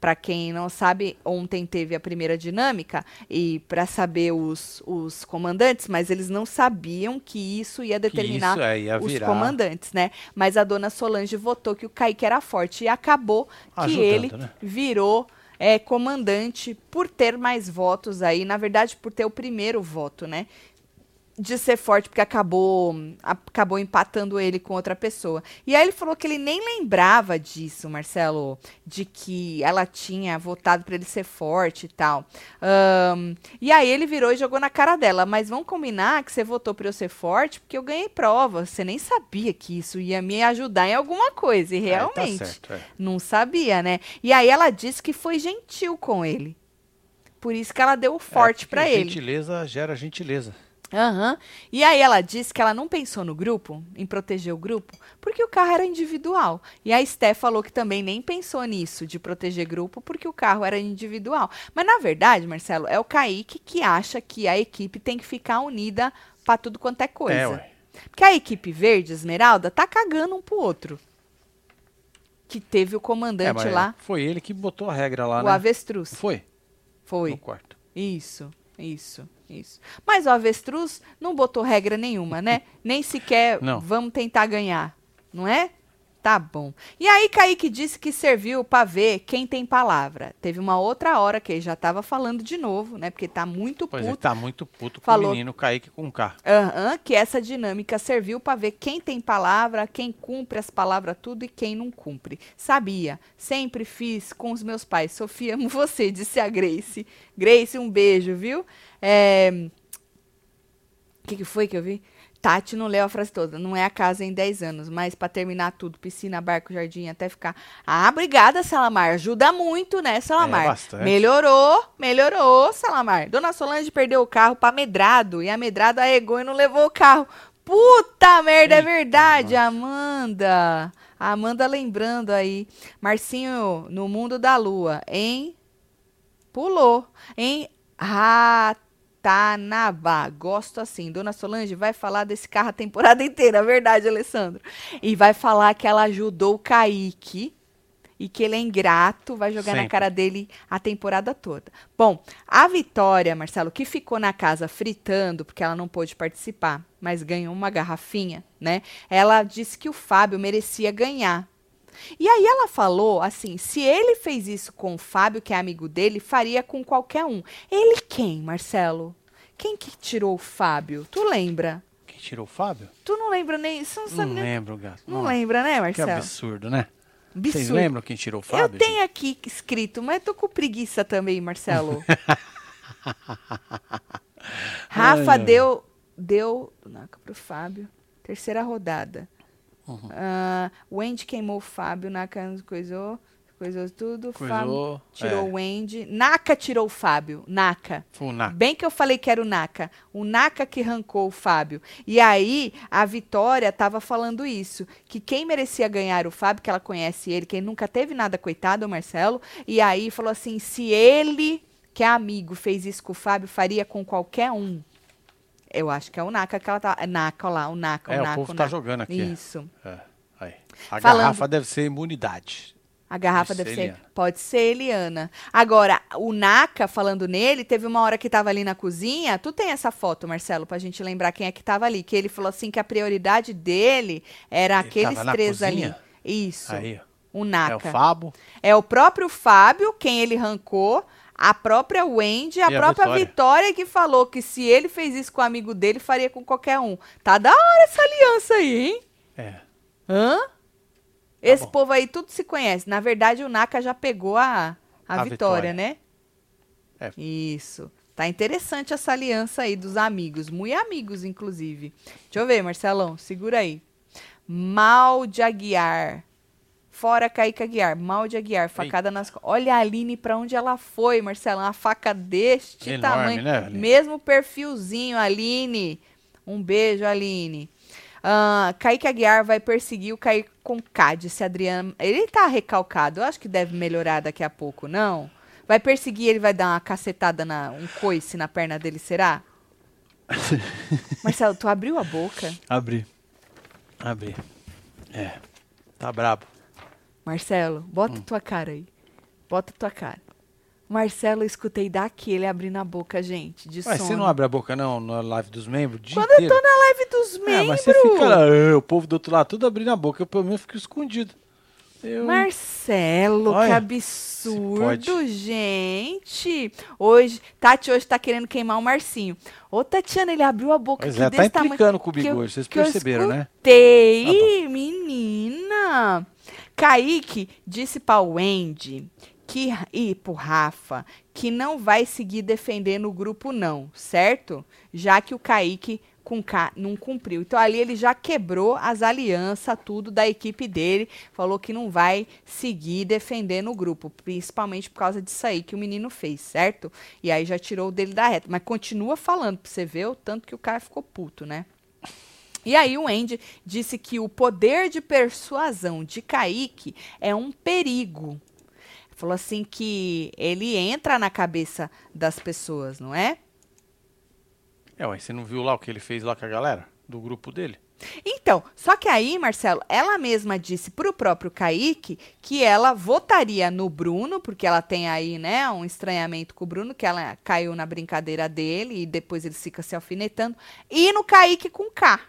Pra quem não sabe, ontem teve a primeira dinâmica e para saber os, os comandantes, mas eles não sabiam que isso ia determinar isso, é, ia os comandantes, né? Mas a dona Solange votou que o Kaique era forte e acabou que Ajudando, ele né? virou é, comandante por ter mais votos aí, na verdade por ter o primeiro voto, né? De ser forte, porque acabou, acabou empatando ele com outra pessoa. E aí ele falou que ele nem lembrava disso, Marcelo, de que ela tinha votado para ele ser forte e tal. Ahn, e aí ele virou e jogou na cara dela. Mas vamos combinar que você votou para eu ser forte, porque eu ganhei prova. Você nem sabia que isso ia me ajudar em alguma coisa. E Aí realmente. tá certo, é. Não sabia, né? E aí ela disse que foi gentil com ele. Por isso que ela deu o forte É, pra ele. Gentileza gera gentileza. Aham. E aí ela disse que ela não pensou no grupo, em proteger o grupo, porque o carro era individual. E a Esté falou que também nem pensou nisso, de proteger grupo, porque o carro era individual. Mas na verdade, Marcelo, é o Kaique que acha que a equipe tem que ficar unida pra tudo quanto é coisa. É, ué. Porque a equipe verde, Esmeralda, tá cagando um pro outro. Que teve o É, comandante mas lá, Foi ele que botou a regra lá, o né? avestruz. Foi? Foi. No quarto. Isso, isso, isso. Mas o avestruz não botou regra nenhuma, né? Nem sequer Não. vamos tentar ganhar, não é? Tá bom. E aí Kaique disse que serviu pra ver quem tem palavra. Teve uma outra hora que ele já tava falando de novo, né? Porque tá muito Pois é, puto. tá muito puto com Falou. o menino Kaique com K. Aham, que essa dinâmica serviu pra ver quem tem palavra, quem cumpre as palavras tudo e quem não cumpre. Sabia, sempre fiz com os meus pais. Sofia, amo você, disse a Grace. Grace, um beijo, viu? É... O que, que foi que eu vi? Tati não leu a frase toda. Não é a casa em 10 anos, mas pra terminar tudo, piscina, barco, jardim, até ficar. Ah, obrigada, Salamar. Ajuda muito, né, Salamar? bastante. Melhorou, melhorou, Salamar. Dona Solange perdeu o carro pra Medrado e a Medrado arregou e não levou o carro. Puta merda, é Eita, verdade, nossa. Amanda. A Amanda lembrando aí. Marcinho, no mundo da lua, em. Pulou. Em Ratanabá. Gosto assim. Dona Solange vai falar desse carro a temporada inteira, verdade, Alessandro? E vai falar que ela ajudou o Kaique e que ele é ingrato, vai jogar na Sempre. cara dele a temporada toda. Bom, a Vitória, Marcelo, que ficou na casa fritando, porque ela não pôde participar, mas ganhou uma garrafinha, né? Ela disse que o Fábio merecia ganhar. E aí ela falou assim: se ele fez isso com o Fábio, que é amigo dele, faria com qualquer um. Ele quem, Marcelo? Quem que tirou o Fábio? Tu lembra? Quem tirou o Fábio? Tu não lembra nem. Você não sabe Não nem. lembro, gato. Não Nossa, lembra, né, Que Marcelo? absurdo, né? Vocês Absurdo. lembram quem tirou o Fábio? Eu tenho aqui escrito, mas tô com preguiça também, Marcelo. Rafa ai. deu deu Naca pro Fábio. Terceira rodada. Uhum. Ah, o Wendy queimou o Fábio, Naka coisou, coisou tudo. Coisou, Fábio tirou é. o Wendy. Naka tirou o Fábio. Naka. Bem que eu falei que era o Naka. O Naka que arrancou o Fábio. E aí, a Vitória tava falando isso. Que quem merecia ganhar o Fábio, que ela conhece ele, quem nunca teve nada, coitado, o Marcelo. E aí falou assim: se ele, que é amigo, fez isso com o Fábio, faria com qualquer um. Eu acho que é o Naka que ela tá. é Naka lá, o Naka, É, o o Naka. povo o tá Naka. jogando aqui. Isso. É, aí. A Falando- garrafa deve ser imunidade. A garrafa Deve deve ser. Pode ser Eliana. Agora, o Naka, falando nele, teve uma hora que tava ali na cozinha. Tu tem essa foto, Marcelo, pra gente lembrar quem é que tava ali. Que ele falou assim que a prioridade dele era Ele aqueles três cozinha? ali. Isso. Aí. O É o Naka. Fabo. É o próprio Fábio, quem ele arrancou, a própria Wendy, a E a própria Vitória. Vitória. que falou que se ele fez isso com o amigo dele, faria com qualquer um. Tá da hora essa aliança aí, hein? É. Hã? Esse Tá bom. povo aí tudo se conhece. Na verdade, o Naka já pegou a, a, A Vitória, Vitória. né? É. Isso. Tá interessante essa aliança aí dos amigos. Muito amigos, inclusive. Deixa eu ver, Marcelão. Segura aí. Mal de Aguiar. Fora Kaique Aguiar. Mal de Aguiar. Facada nas costas. Olha a Aline pra onde ela foi, Marcelão. Uma faca deste Enorme, tamanho. né, Aline? Mesmo perfilzinho, Aline. Um beijo, Aline. Ah, Kaique Aguiar vai perseguir o Kaique com K, disse Adriano. Ele tá recalcado. Eu acho que deve melhorar daqui a pouco, não? Vai perseguir, ele vai dar uma cacetada, na, um coice na perna dele, será? Marcelo, tu abriu a boca? Abri. Abri. É. Tá brabo. Marcelo, bota Hum. tua cara aí. Bota tua cara. Marcelo, eu escutei daqui ele abrindo a boca, gente, de Mas sono. você não abre a boca não na live dos membros? Quando eu inteiro? tô na live dos É, membros. mas você fica lá, "Ah", o povo do outro lado tudo abrindo a boca, eu pelo menos fico escondido. Eu... Marcelo, que Olha, absurdo, pode. gente. Hoje, Tati hoje tá querendo queimar o Marcinho. Ô, Tatiana, ele abriu a boca Pois aqui é, tá desse tamanho. implicando comigo que eu- hoje, vocês que eu perceberam, né? escutei, Tá menina. Kaique disse pra Wendy que, e pro Rafa que não vai seguir defendendo o grupo não, certo? Já que o Kaique com K não cumpriu. Então ali ele já quebrou as alianças, tudo da equipe dele, falou que não vai seguir defendendo o grupo, principalmente por causa disso aí que o menino fez, certo? E aí já tirou o dele da reta, mas continua falando pra você ver o tanto que o cara ficou puto, né? E aí o Andy disse que o poder de persuasão de Kaique é um perigo. Falou assim que ele entra na cabeça das pessoas, não é? É, ué, você não viu lá o que ele fez lá com a galera? Do grupo dele? Então, só que aí, Marcelo, ela mesma disse pro próprio Kaique que ela votaria no Bruno, porque ela tem aí, né, um estranhamento com o Bruno, que ela caiu na brincadeira dele e depois eles ficam se alfinetando, e no Kaique com K.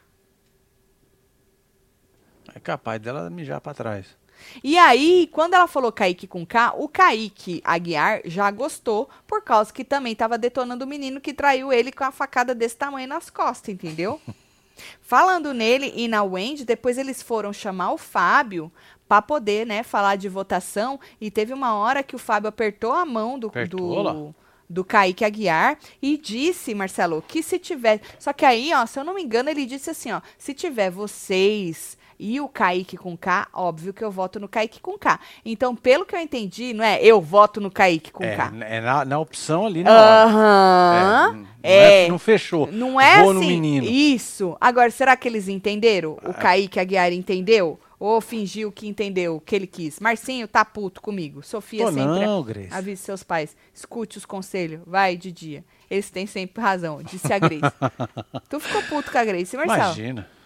É capaz dela mijar pra trás. E aí, quando ela falou Kaique com K, o Kaique Aguiar já gostou, por causa que também estava detonando o menino que traiu ele com a facada desse tamanho nas costas, entendeu? Falando nele e na Wendy, depois eles foram chamar o Fábio para poder, né, falar de votação. E teve uma hora que o Fábio apertou a mão do, do, do Kaique Aguiar e disse, Marcelo, que se tiver. Só que aí, ó, se eu não me engano, ele disse assim, ó, se tiver vocês e o Kaique com K, óbvio que eu voto no Kaique com K. Então, pelo que eu entendi, não é eu voto no Kaique com é, K. é na, na opção ali na hora. Aham. não, é. não fechou. Não é Vou assim. no menino. Ah. Isso. Agora, será que eles entenderam? O Kaique Aguiar entendeu? Ou fingiu que entendeu o que ele quis? Marcinho tá puto comigo. Sofia Pô, sempre. não, Grace. Avise seus pais. Escute os conselhos. Vai de dia. Eles têm sempre razão, disse a Grace. tu ficou puto com a Grace, Marcelo? Imagina.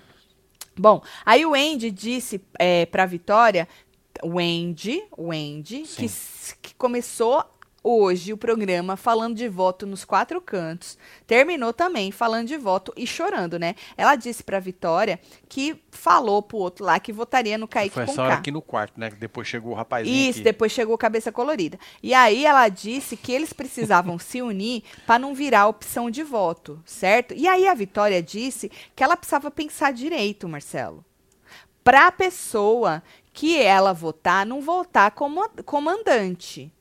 Bom, aí o Andy disse é, pra Vitória, o Andy, o Andy, que, que começou hoje o programa falando de voto nos quatro cantos, terminou também falando de voto e chorando, né? Ela disse pra Vitória que falou pro outro lá que votaria no Kaique Foi essa hora aqui no quarto, né? Depois chegou o rapazinho Isso, aqui. depois chegou cabeça colorida. E aí ela disse que eles precisavam se unir para não virar opção de voto, certo? E aí a Vitória disse que ela precisava pensar direito, Marcelo. Para a pessoa que ela votar, não votar como comandante.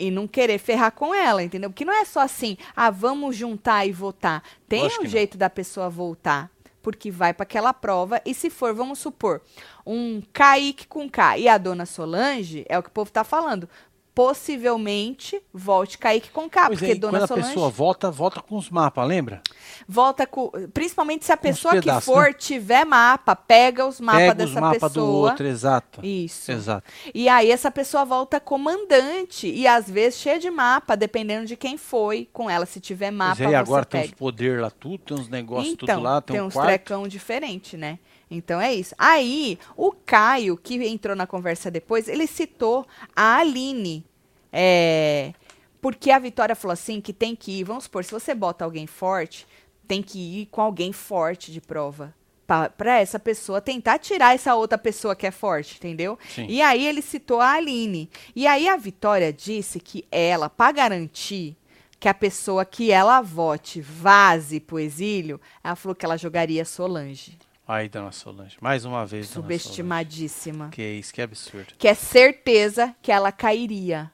E não querer ferrar com ela, entendeu? Porque não é só assim, ah, vamos juntar e votar. Tem Lógico um que não. jeito da pessoa voltar. Porque vai para aquela prova. E se for, vamos supor, um Kaique com K e a dona Solange, é o que o povo tá falando. Possivelmente volte Kaique com K, Pois porque é, e Dona quando Solange a pessoa volta, volta com os mapas, lembra? volta com, principalmente se a pessoa que pedaços, for tiver mapa, pega os mapas Pega os dessa mapas do pessoa. outro, exato. Isso. Exato. E aí essa pessoa volta comandante e às vezes cheia de mapa, dependendo de quem foi com ela. Se tiver mapa, Pois é, e você agora tem pega. uns poder lá, tudo, tem uns negócios então, tudo lá, tem, um uns quarto. trecão diferente, né? Então é isso. Aí, o Caio, que entrou na conversa depois, ele citou a Aline. É, porque a Vitória falou assim que tem que ir, vamos supor, se você bota alguém forte, tem que ir com alguém forte de prova. Para essa pessoa tentar tirar essa outra pessoa que é forte, entendeu? Sim. E aí ele citou a Aline. E aí a Vitória disse que ela, para garantir que a pessoa que ela vote vaze pro exílio, ela falou que ela jogaria Solange. Aí, dona Solange, mais uma vez. Subestimadíssima. Que isso, que absurdo. Que é certeza que ela cairia.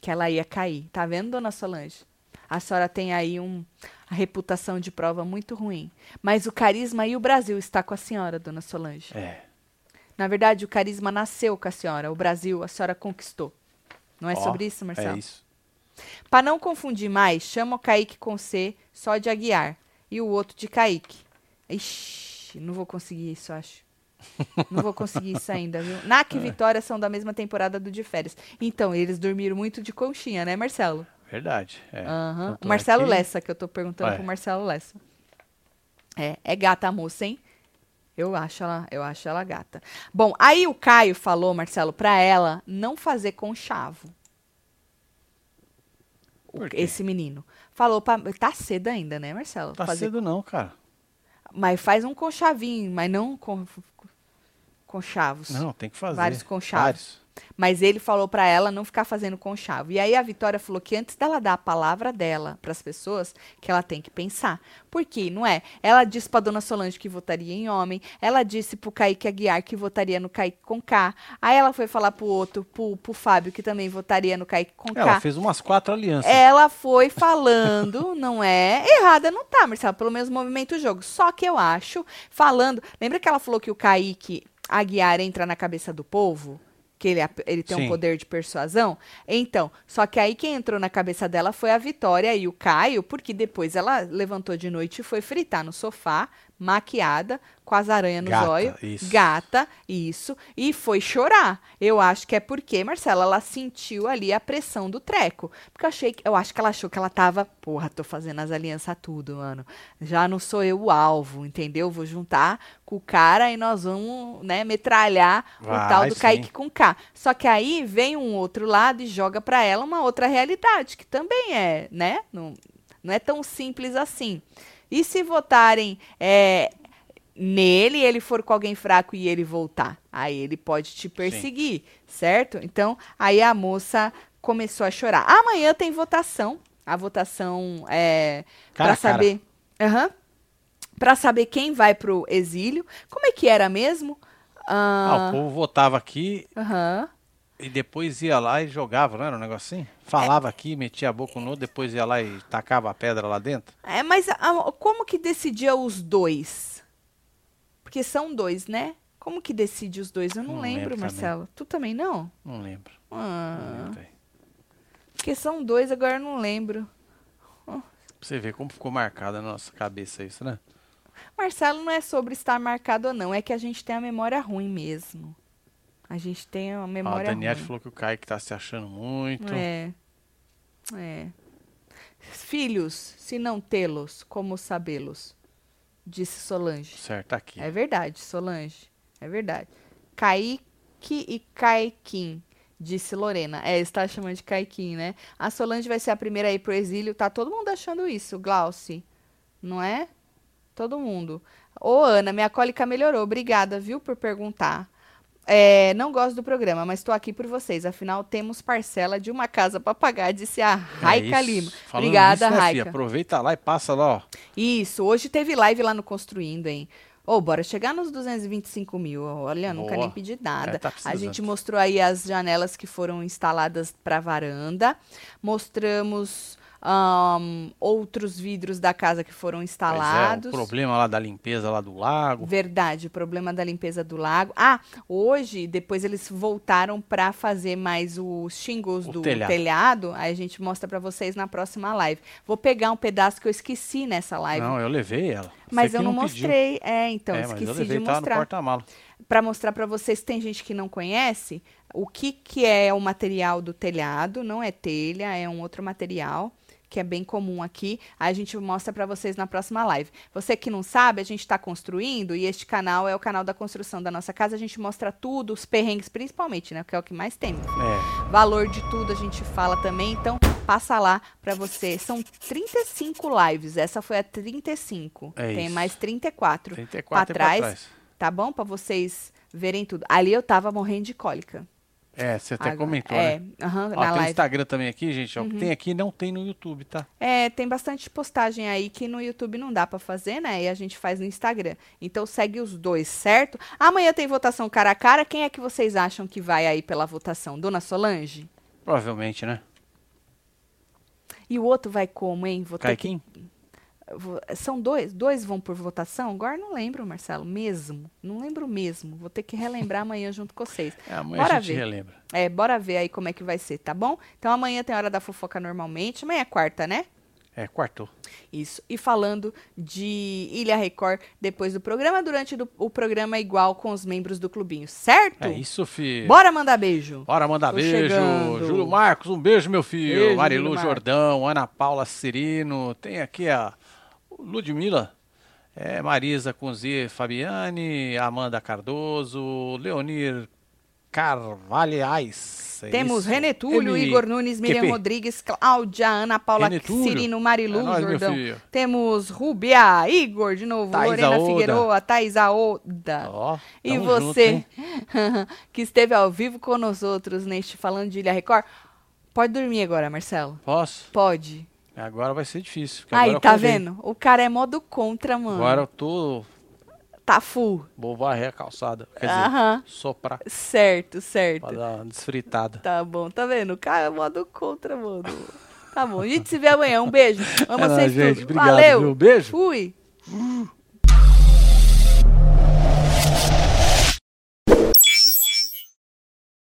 Que ela ia cair. Tá vendo, dona Solange? A senhora tem aí um, a reputação de prova muito ruim. Mas o carisma e o Brasil está com a senhora, dona Solange. É. Na verdade, o carisma nasceu com a senhora. O Brasil, a senhora conquistou. Não é Ó, sobre isso, Marcelo? É isso. Para não confundir mais, chama o Kaique com C só de Aguiar e o outro de Kaique. Ixi, não vou conseguir isso, acho. Não vou conseguir isso ainda, viu? NAC e Vitória são da mesma temporada do de férias. Então, eles dormiram muito de conchinha, né, Marcelo? Verdade. É. Tanto O é Marcelo que- Lessa, que eu tô perguntando Ué. pro Marcelo Lessa. É, é gata a moça, hein? Eu acho ela, eu acho ela gata. Bom, aí o Caio falou, Marcelo, pra ela não fazer conchavo. Esse menino. Falou pra. Tá cedo ainda, né, Marcelo? Tá Fazer- cedo não, cara. Mas faz um conchavinho, mas não com, conchavos. Não, tem que fazer. Vários conchavos. Vários. Mas ele falou pra ela não ficar fazendo conchavo. E aí a Vitória falou que antes dela dar a palavra dela pras pessoas, que ela tem que pensar. Por quê? Não é? Ela disse pra dona Solange que votaria em homem, ela disse pro Kaique Aguiar que votaria no Kaique com K. Aí ela foi falar pro outro, pro, pro Fábio, que também votaria no Kaique com Ela K. fez umas quatro alianças. Ela foi falando, não é? Errada não tá, Marcelo, pelo menos movimento o jogo. Só que eu acho, falando. Lembra que ela falou que o Kaique Aguiar entra na cabeça do povo? Que ele, ap- ele tem um Sim. poder de persuasão? Então, só que aí quem entrou na cabeça dela foi a Vitória e o Caio, porque depois ela levantou de noite e foi fritar no sofá, maquiada, com as aranhas no isso. Gata, isso. E foi chorar. Eu acho que é porque, Marcela, ela sentiu ali a pressão do treco. Porque eu achei que, eu acho que ela achou que ela tava, porra, tô fazendo as alianças tudo, mano. Já não sou eu o alvo, entendeu? Vou juntar com o cara e nós vamos, né, metralhar o Vai, tal do sim. Kaique com K. Só que aí vem um outro lado e joga pra ela uma outra realidade, que também é, né? Não, não é tão simples assim. E se votarem é, nele, ele for com alguém fraco e ele voltar, aí ele pode te perseguir, certo? Então, aí a moça começou a chorar. Amanhã tem votação. A votação é para saber, Aham. Pra saber quem vai pro exílio. Como é que era mesmo? Ah, Ah, o povo votava aqui Aham. E depois ia lá e jogava, não era um assim? Falava aqui, metia a boca no outro, depois ia lá e tacava a pedra lá dentro. É, mas ah, como que decidia os dois? Porque são dois, né? Como que decide os dois? Eu não, Não lembro, lembro também. Marcelo. Tu também não? Não lembro. Não Ah, lembro, velho. porque são dois, agora eu não lembro. Você ver como ficou marcado na nossa cabeça isso, né? Marcelo não é sobre estar marcado ou não, é que a gente tem a memória ruim mesmo. A gente tem a Ó, a memória Daniela falou que o Kaique tá se achando muito. É. É. Filhos, se não tê-los, como sabê-los? Disse Solange. Certo, tá aqui. É verdade, Solange. É verdade. Kaique e Caiquim, disse Lorena. É, está chamando de Caiquim, né? A Solange vai ser a primeira a ir pro exílio. Tá todo mundo achando isso, Glauci. Não é? Todo mundo. Ô, Ana, minha cólica melhorou. Obrigada, viu, por perguntar. É, não gosto do programa, mas estou aqui por vocês. Afinal, temos parcela de uma casa para pagar, disse a Raika é Lima. Falando Obrigada, nisso, né, filha? Aproveita lá e passa lá, ó. Isso, hoje teve live lá no Construindo, hein? Ô, bora chegar nos 225 mil. Olha, nunca Boa. nem pedi nada. É, tá a gente mostrou aí as janelas que foram instaladas para varanda. Mostramos ahn, outros vidros da casa que foram Pois é, instalados. o problema lá da limpeza lá do lago. Verdade, o problema da limpeza do lago. Ah, hoje, depois eles voltaram para fazer mais os shingles O do telhado. telhado. Aí a gente mostra para vocês na próxima live. Vou pegar um pedaço que eu esqueci nessa live. Não, eu levei ela. mas Você eu não, pediu. mostrei. É, então, é, mas eu esqueci levei, de tá no mostrar. porta-mala. Para mostrar para vocês, tem gente que não conhece o que, que é o material do telhado. Não é telha, é um outro material que é bem comum aqui. Aí a gente mostra para vocês na próxima live. Você que não sabe, a gente está construindo e este canal é o canal da construção da nossa casa. A gente mostra tudo, os perrengues principalmente, né? Que é o que mais tem. É, Valor de tudo a gente fala também, então passa lá para você. São 35 lives, essa foi a 35. É Tem isso. mais 34, 34 pra pra trás, trás. tá bom? Para vocês verem tudo. Ali eu tava morrendo de cólica. É, você até Agora- comentou, é, né? aham, Ó, tem o live. Uhum. Instagram também aqui, gente. Ó, o que tem aqui não tem no YouTube, tá? É, tem bastante postagem aí que no YouTube não dá pra fazer, né? E a gente faz no Instagram. Então segue os dois, certo? Amanhã tem votação cara a cara. Quem é que vocês acham que vai aí pela votação? Dona Solange? Provavelmente, né? E o outro vai como, hein? Vou que- Caiquim? Vou- São dois? Dois vão por votação? Agora não lembro, Marcelo, mesmo. Não lembro mesmo. Vou ter que relembrar amanhã junto com vocês. É, amanhã Bora a gente ver. relembra. É, bora ver aí como é que vai ser, tá bom? Então amanhã tem hora da fofoca normalmente. Amanhã é quarta, né? É, quartou. Isso. E falando de Ilha Record depois do programa, durante do- o programa igual com os membros do clubinho, certo? É isso, filho. Bora mandar beijo. Bora mandar Tô beijo. chegando. Júlio Marcos, um beijo, meu filho. Beijo, Marilu. Jordão, Ana Paula Cirino. Tem aqui a Ludmilla. É, Marisa Cunzi Fabiane, Amanda Cardoso, Leonir Carvalhais. é Temos? René Túlio. Igor Nunes, Miriam QP. Rodrigues, Cláudia, Ana Paula. Cirino, Marilu É nóis, Jordão. Temos Rubia, Igor de novo, Thaisa Lorena. Figueroa, Thaisa Oda. Ó, E você, junto, que esteve ao vivo com nós outros neste Falando de Ilha Record, pode dormir agora, Marcelo. Posso? Pode. Agora vai ser difícil. Aí, tá vendo? O cara é modo contra, mano. Agora eu tô. Tá full. Vou varrer a calçada. Quer dizer, Aham. soprar Certo, certo. pra dar uma desfritada. Tá bom, tá vendo? O cara é modo contra, mano. Tá bom, a gente se vê amanhã. Um beijo. Amo É vocês gente. tudo. Obrigado, Valeu. viu? Beijo. Fui.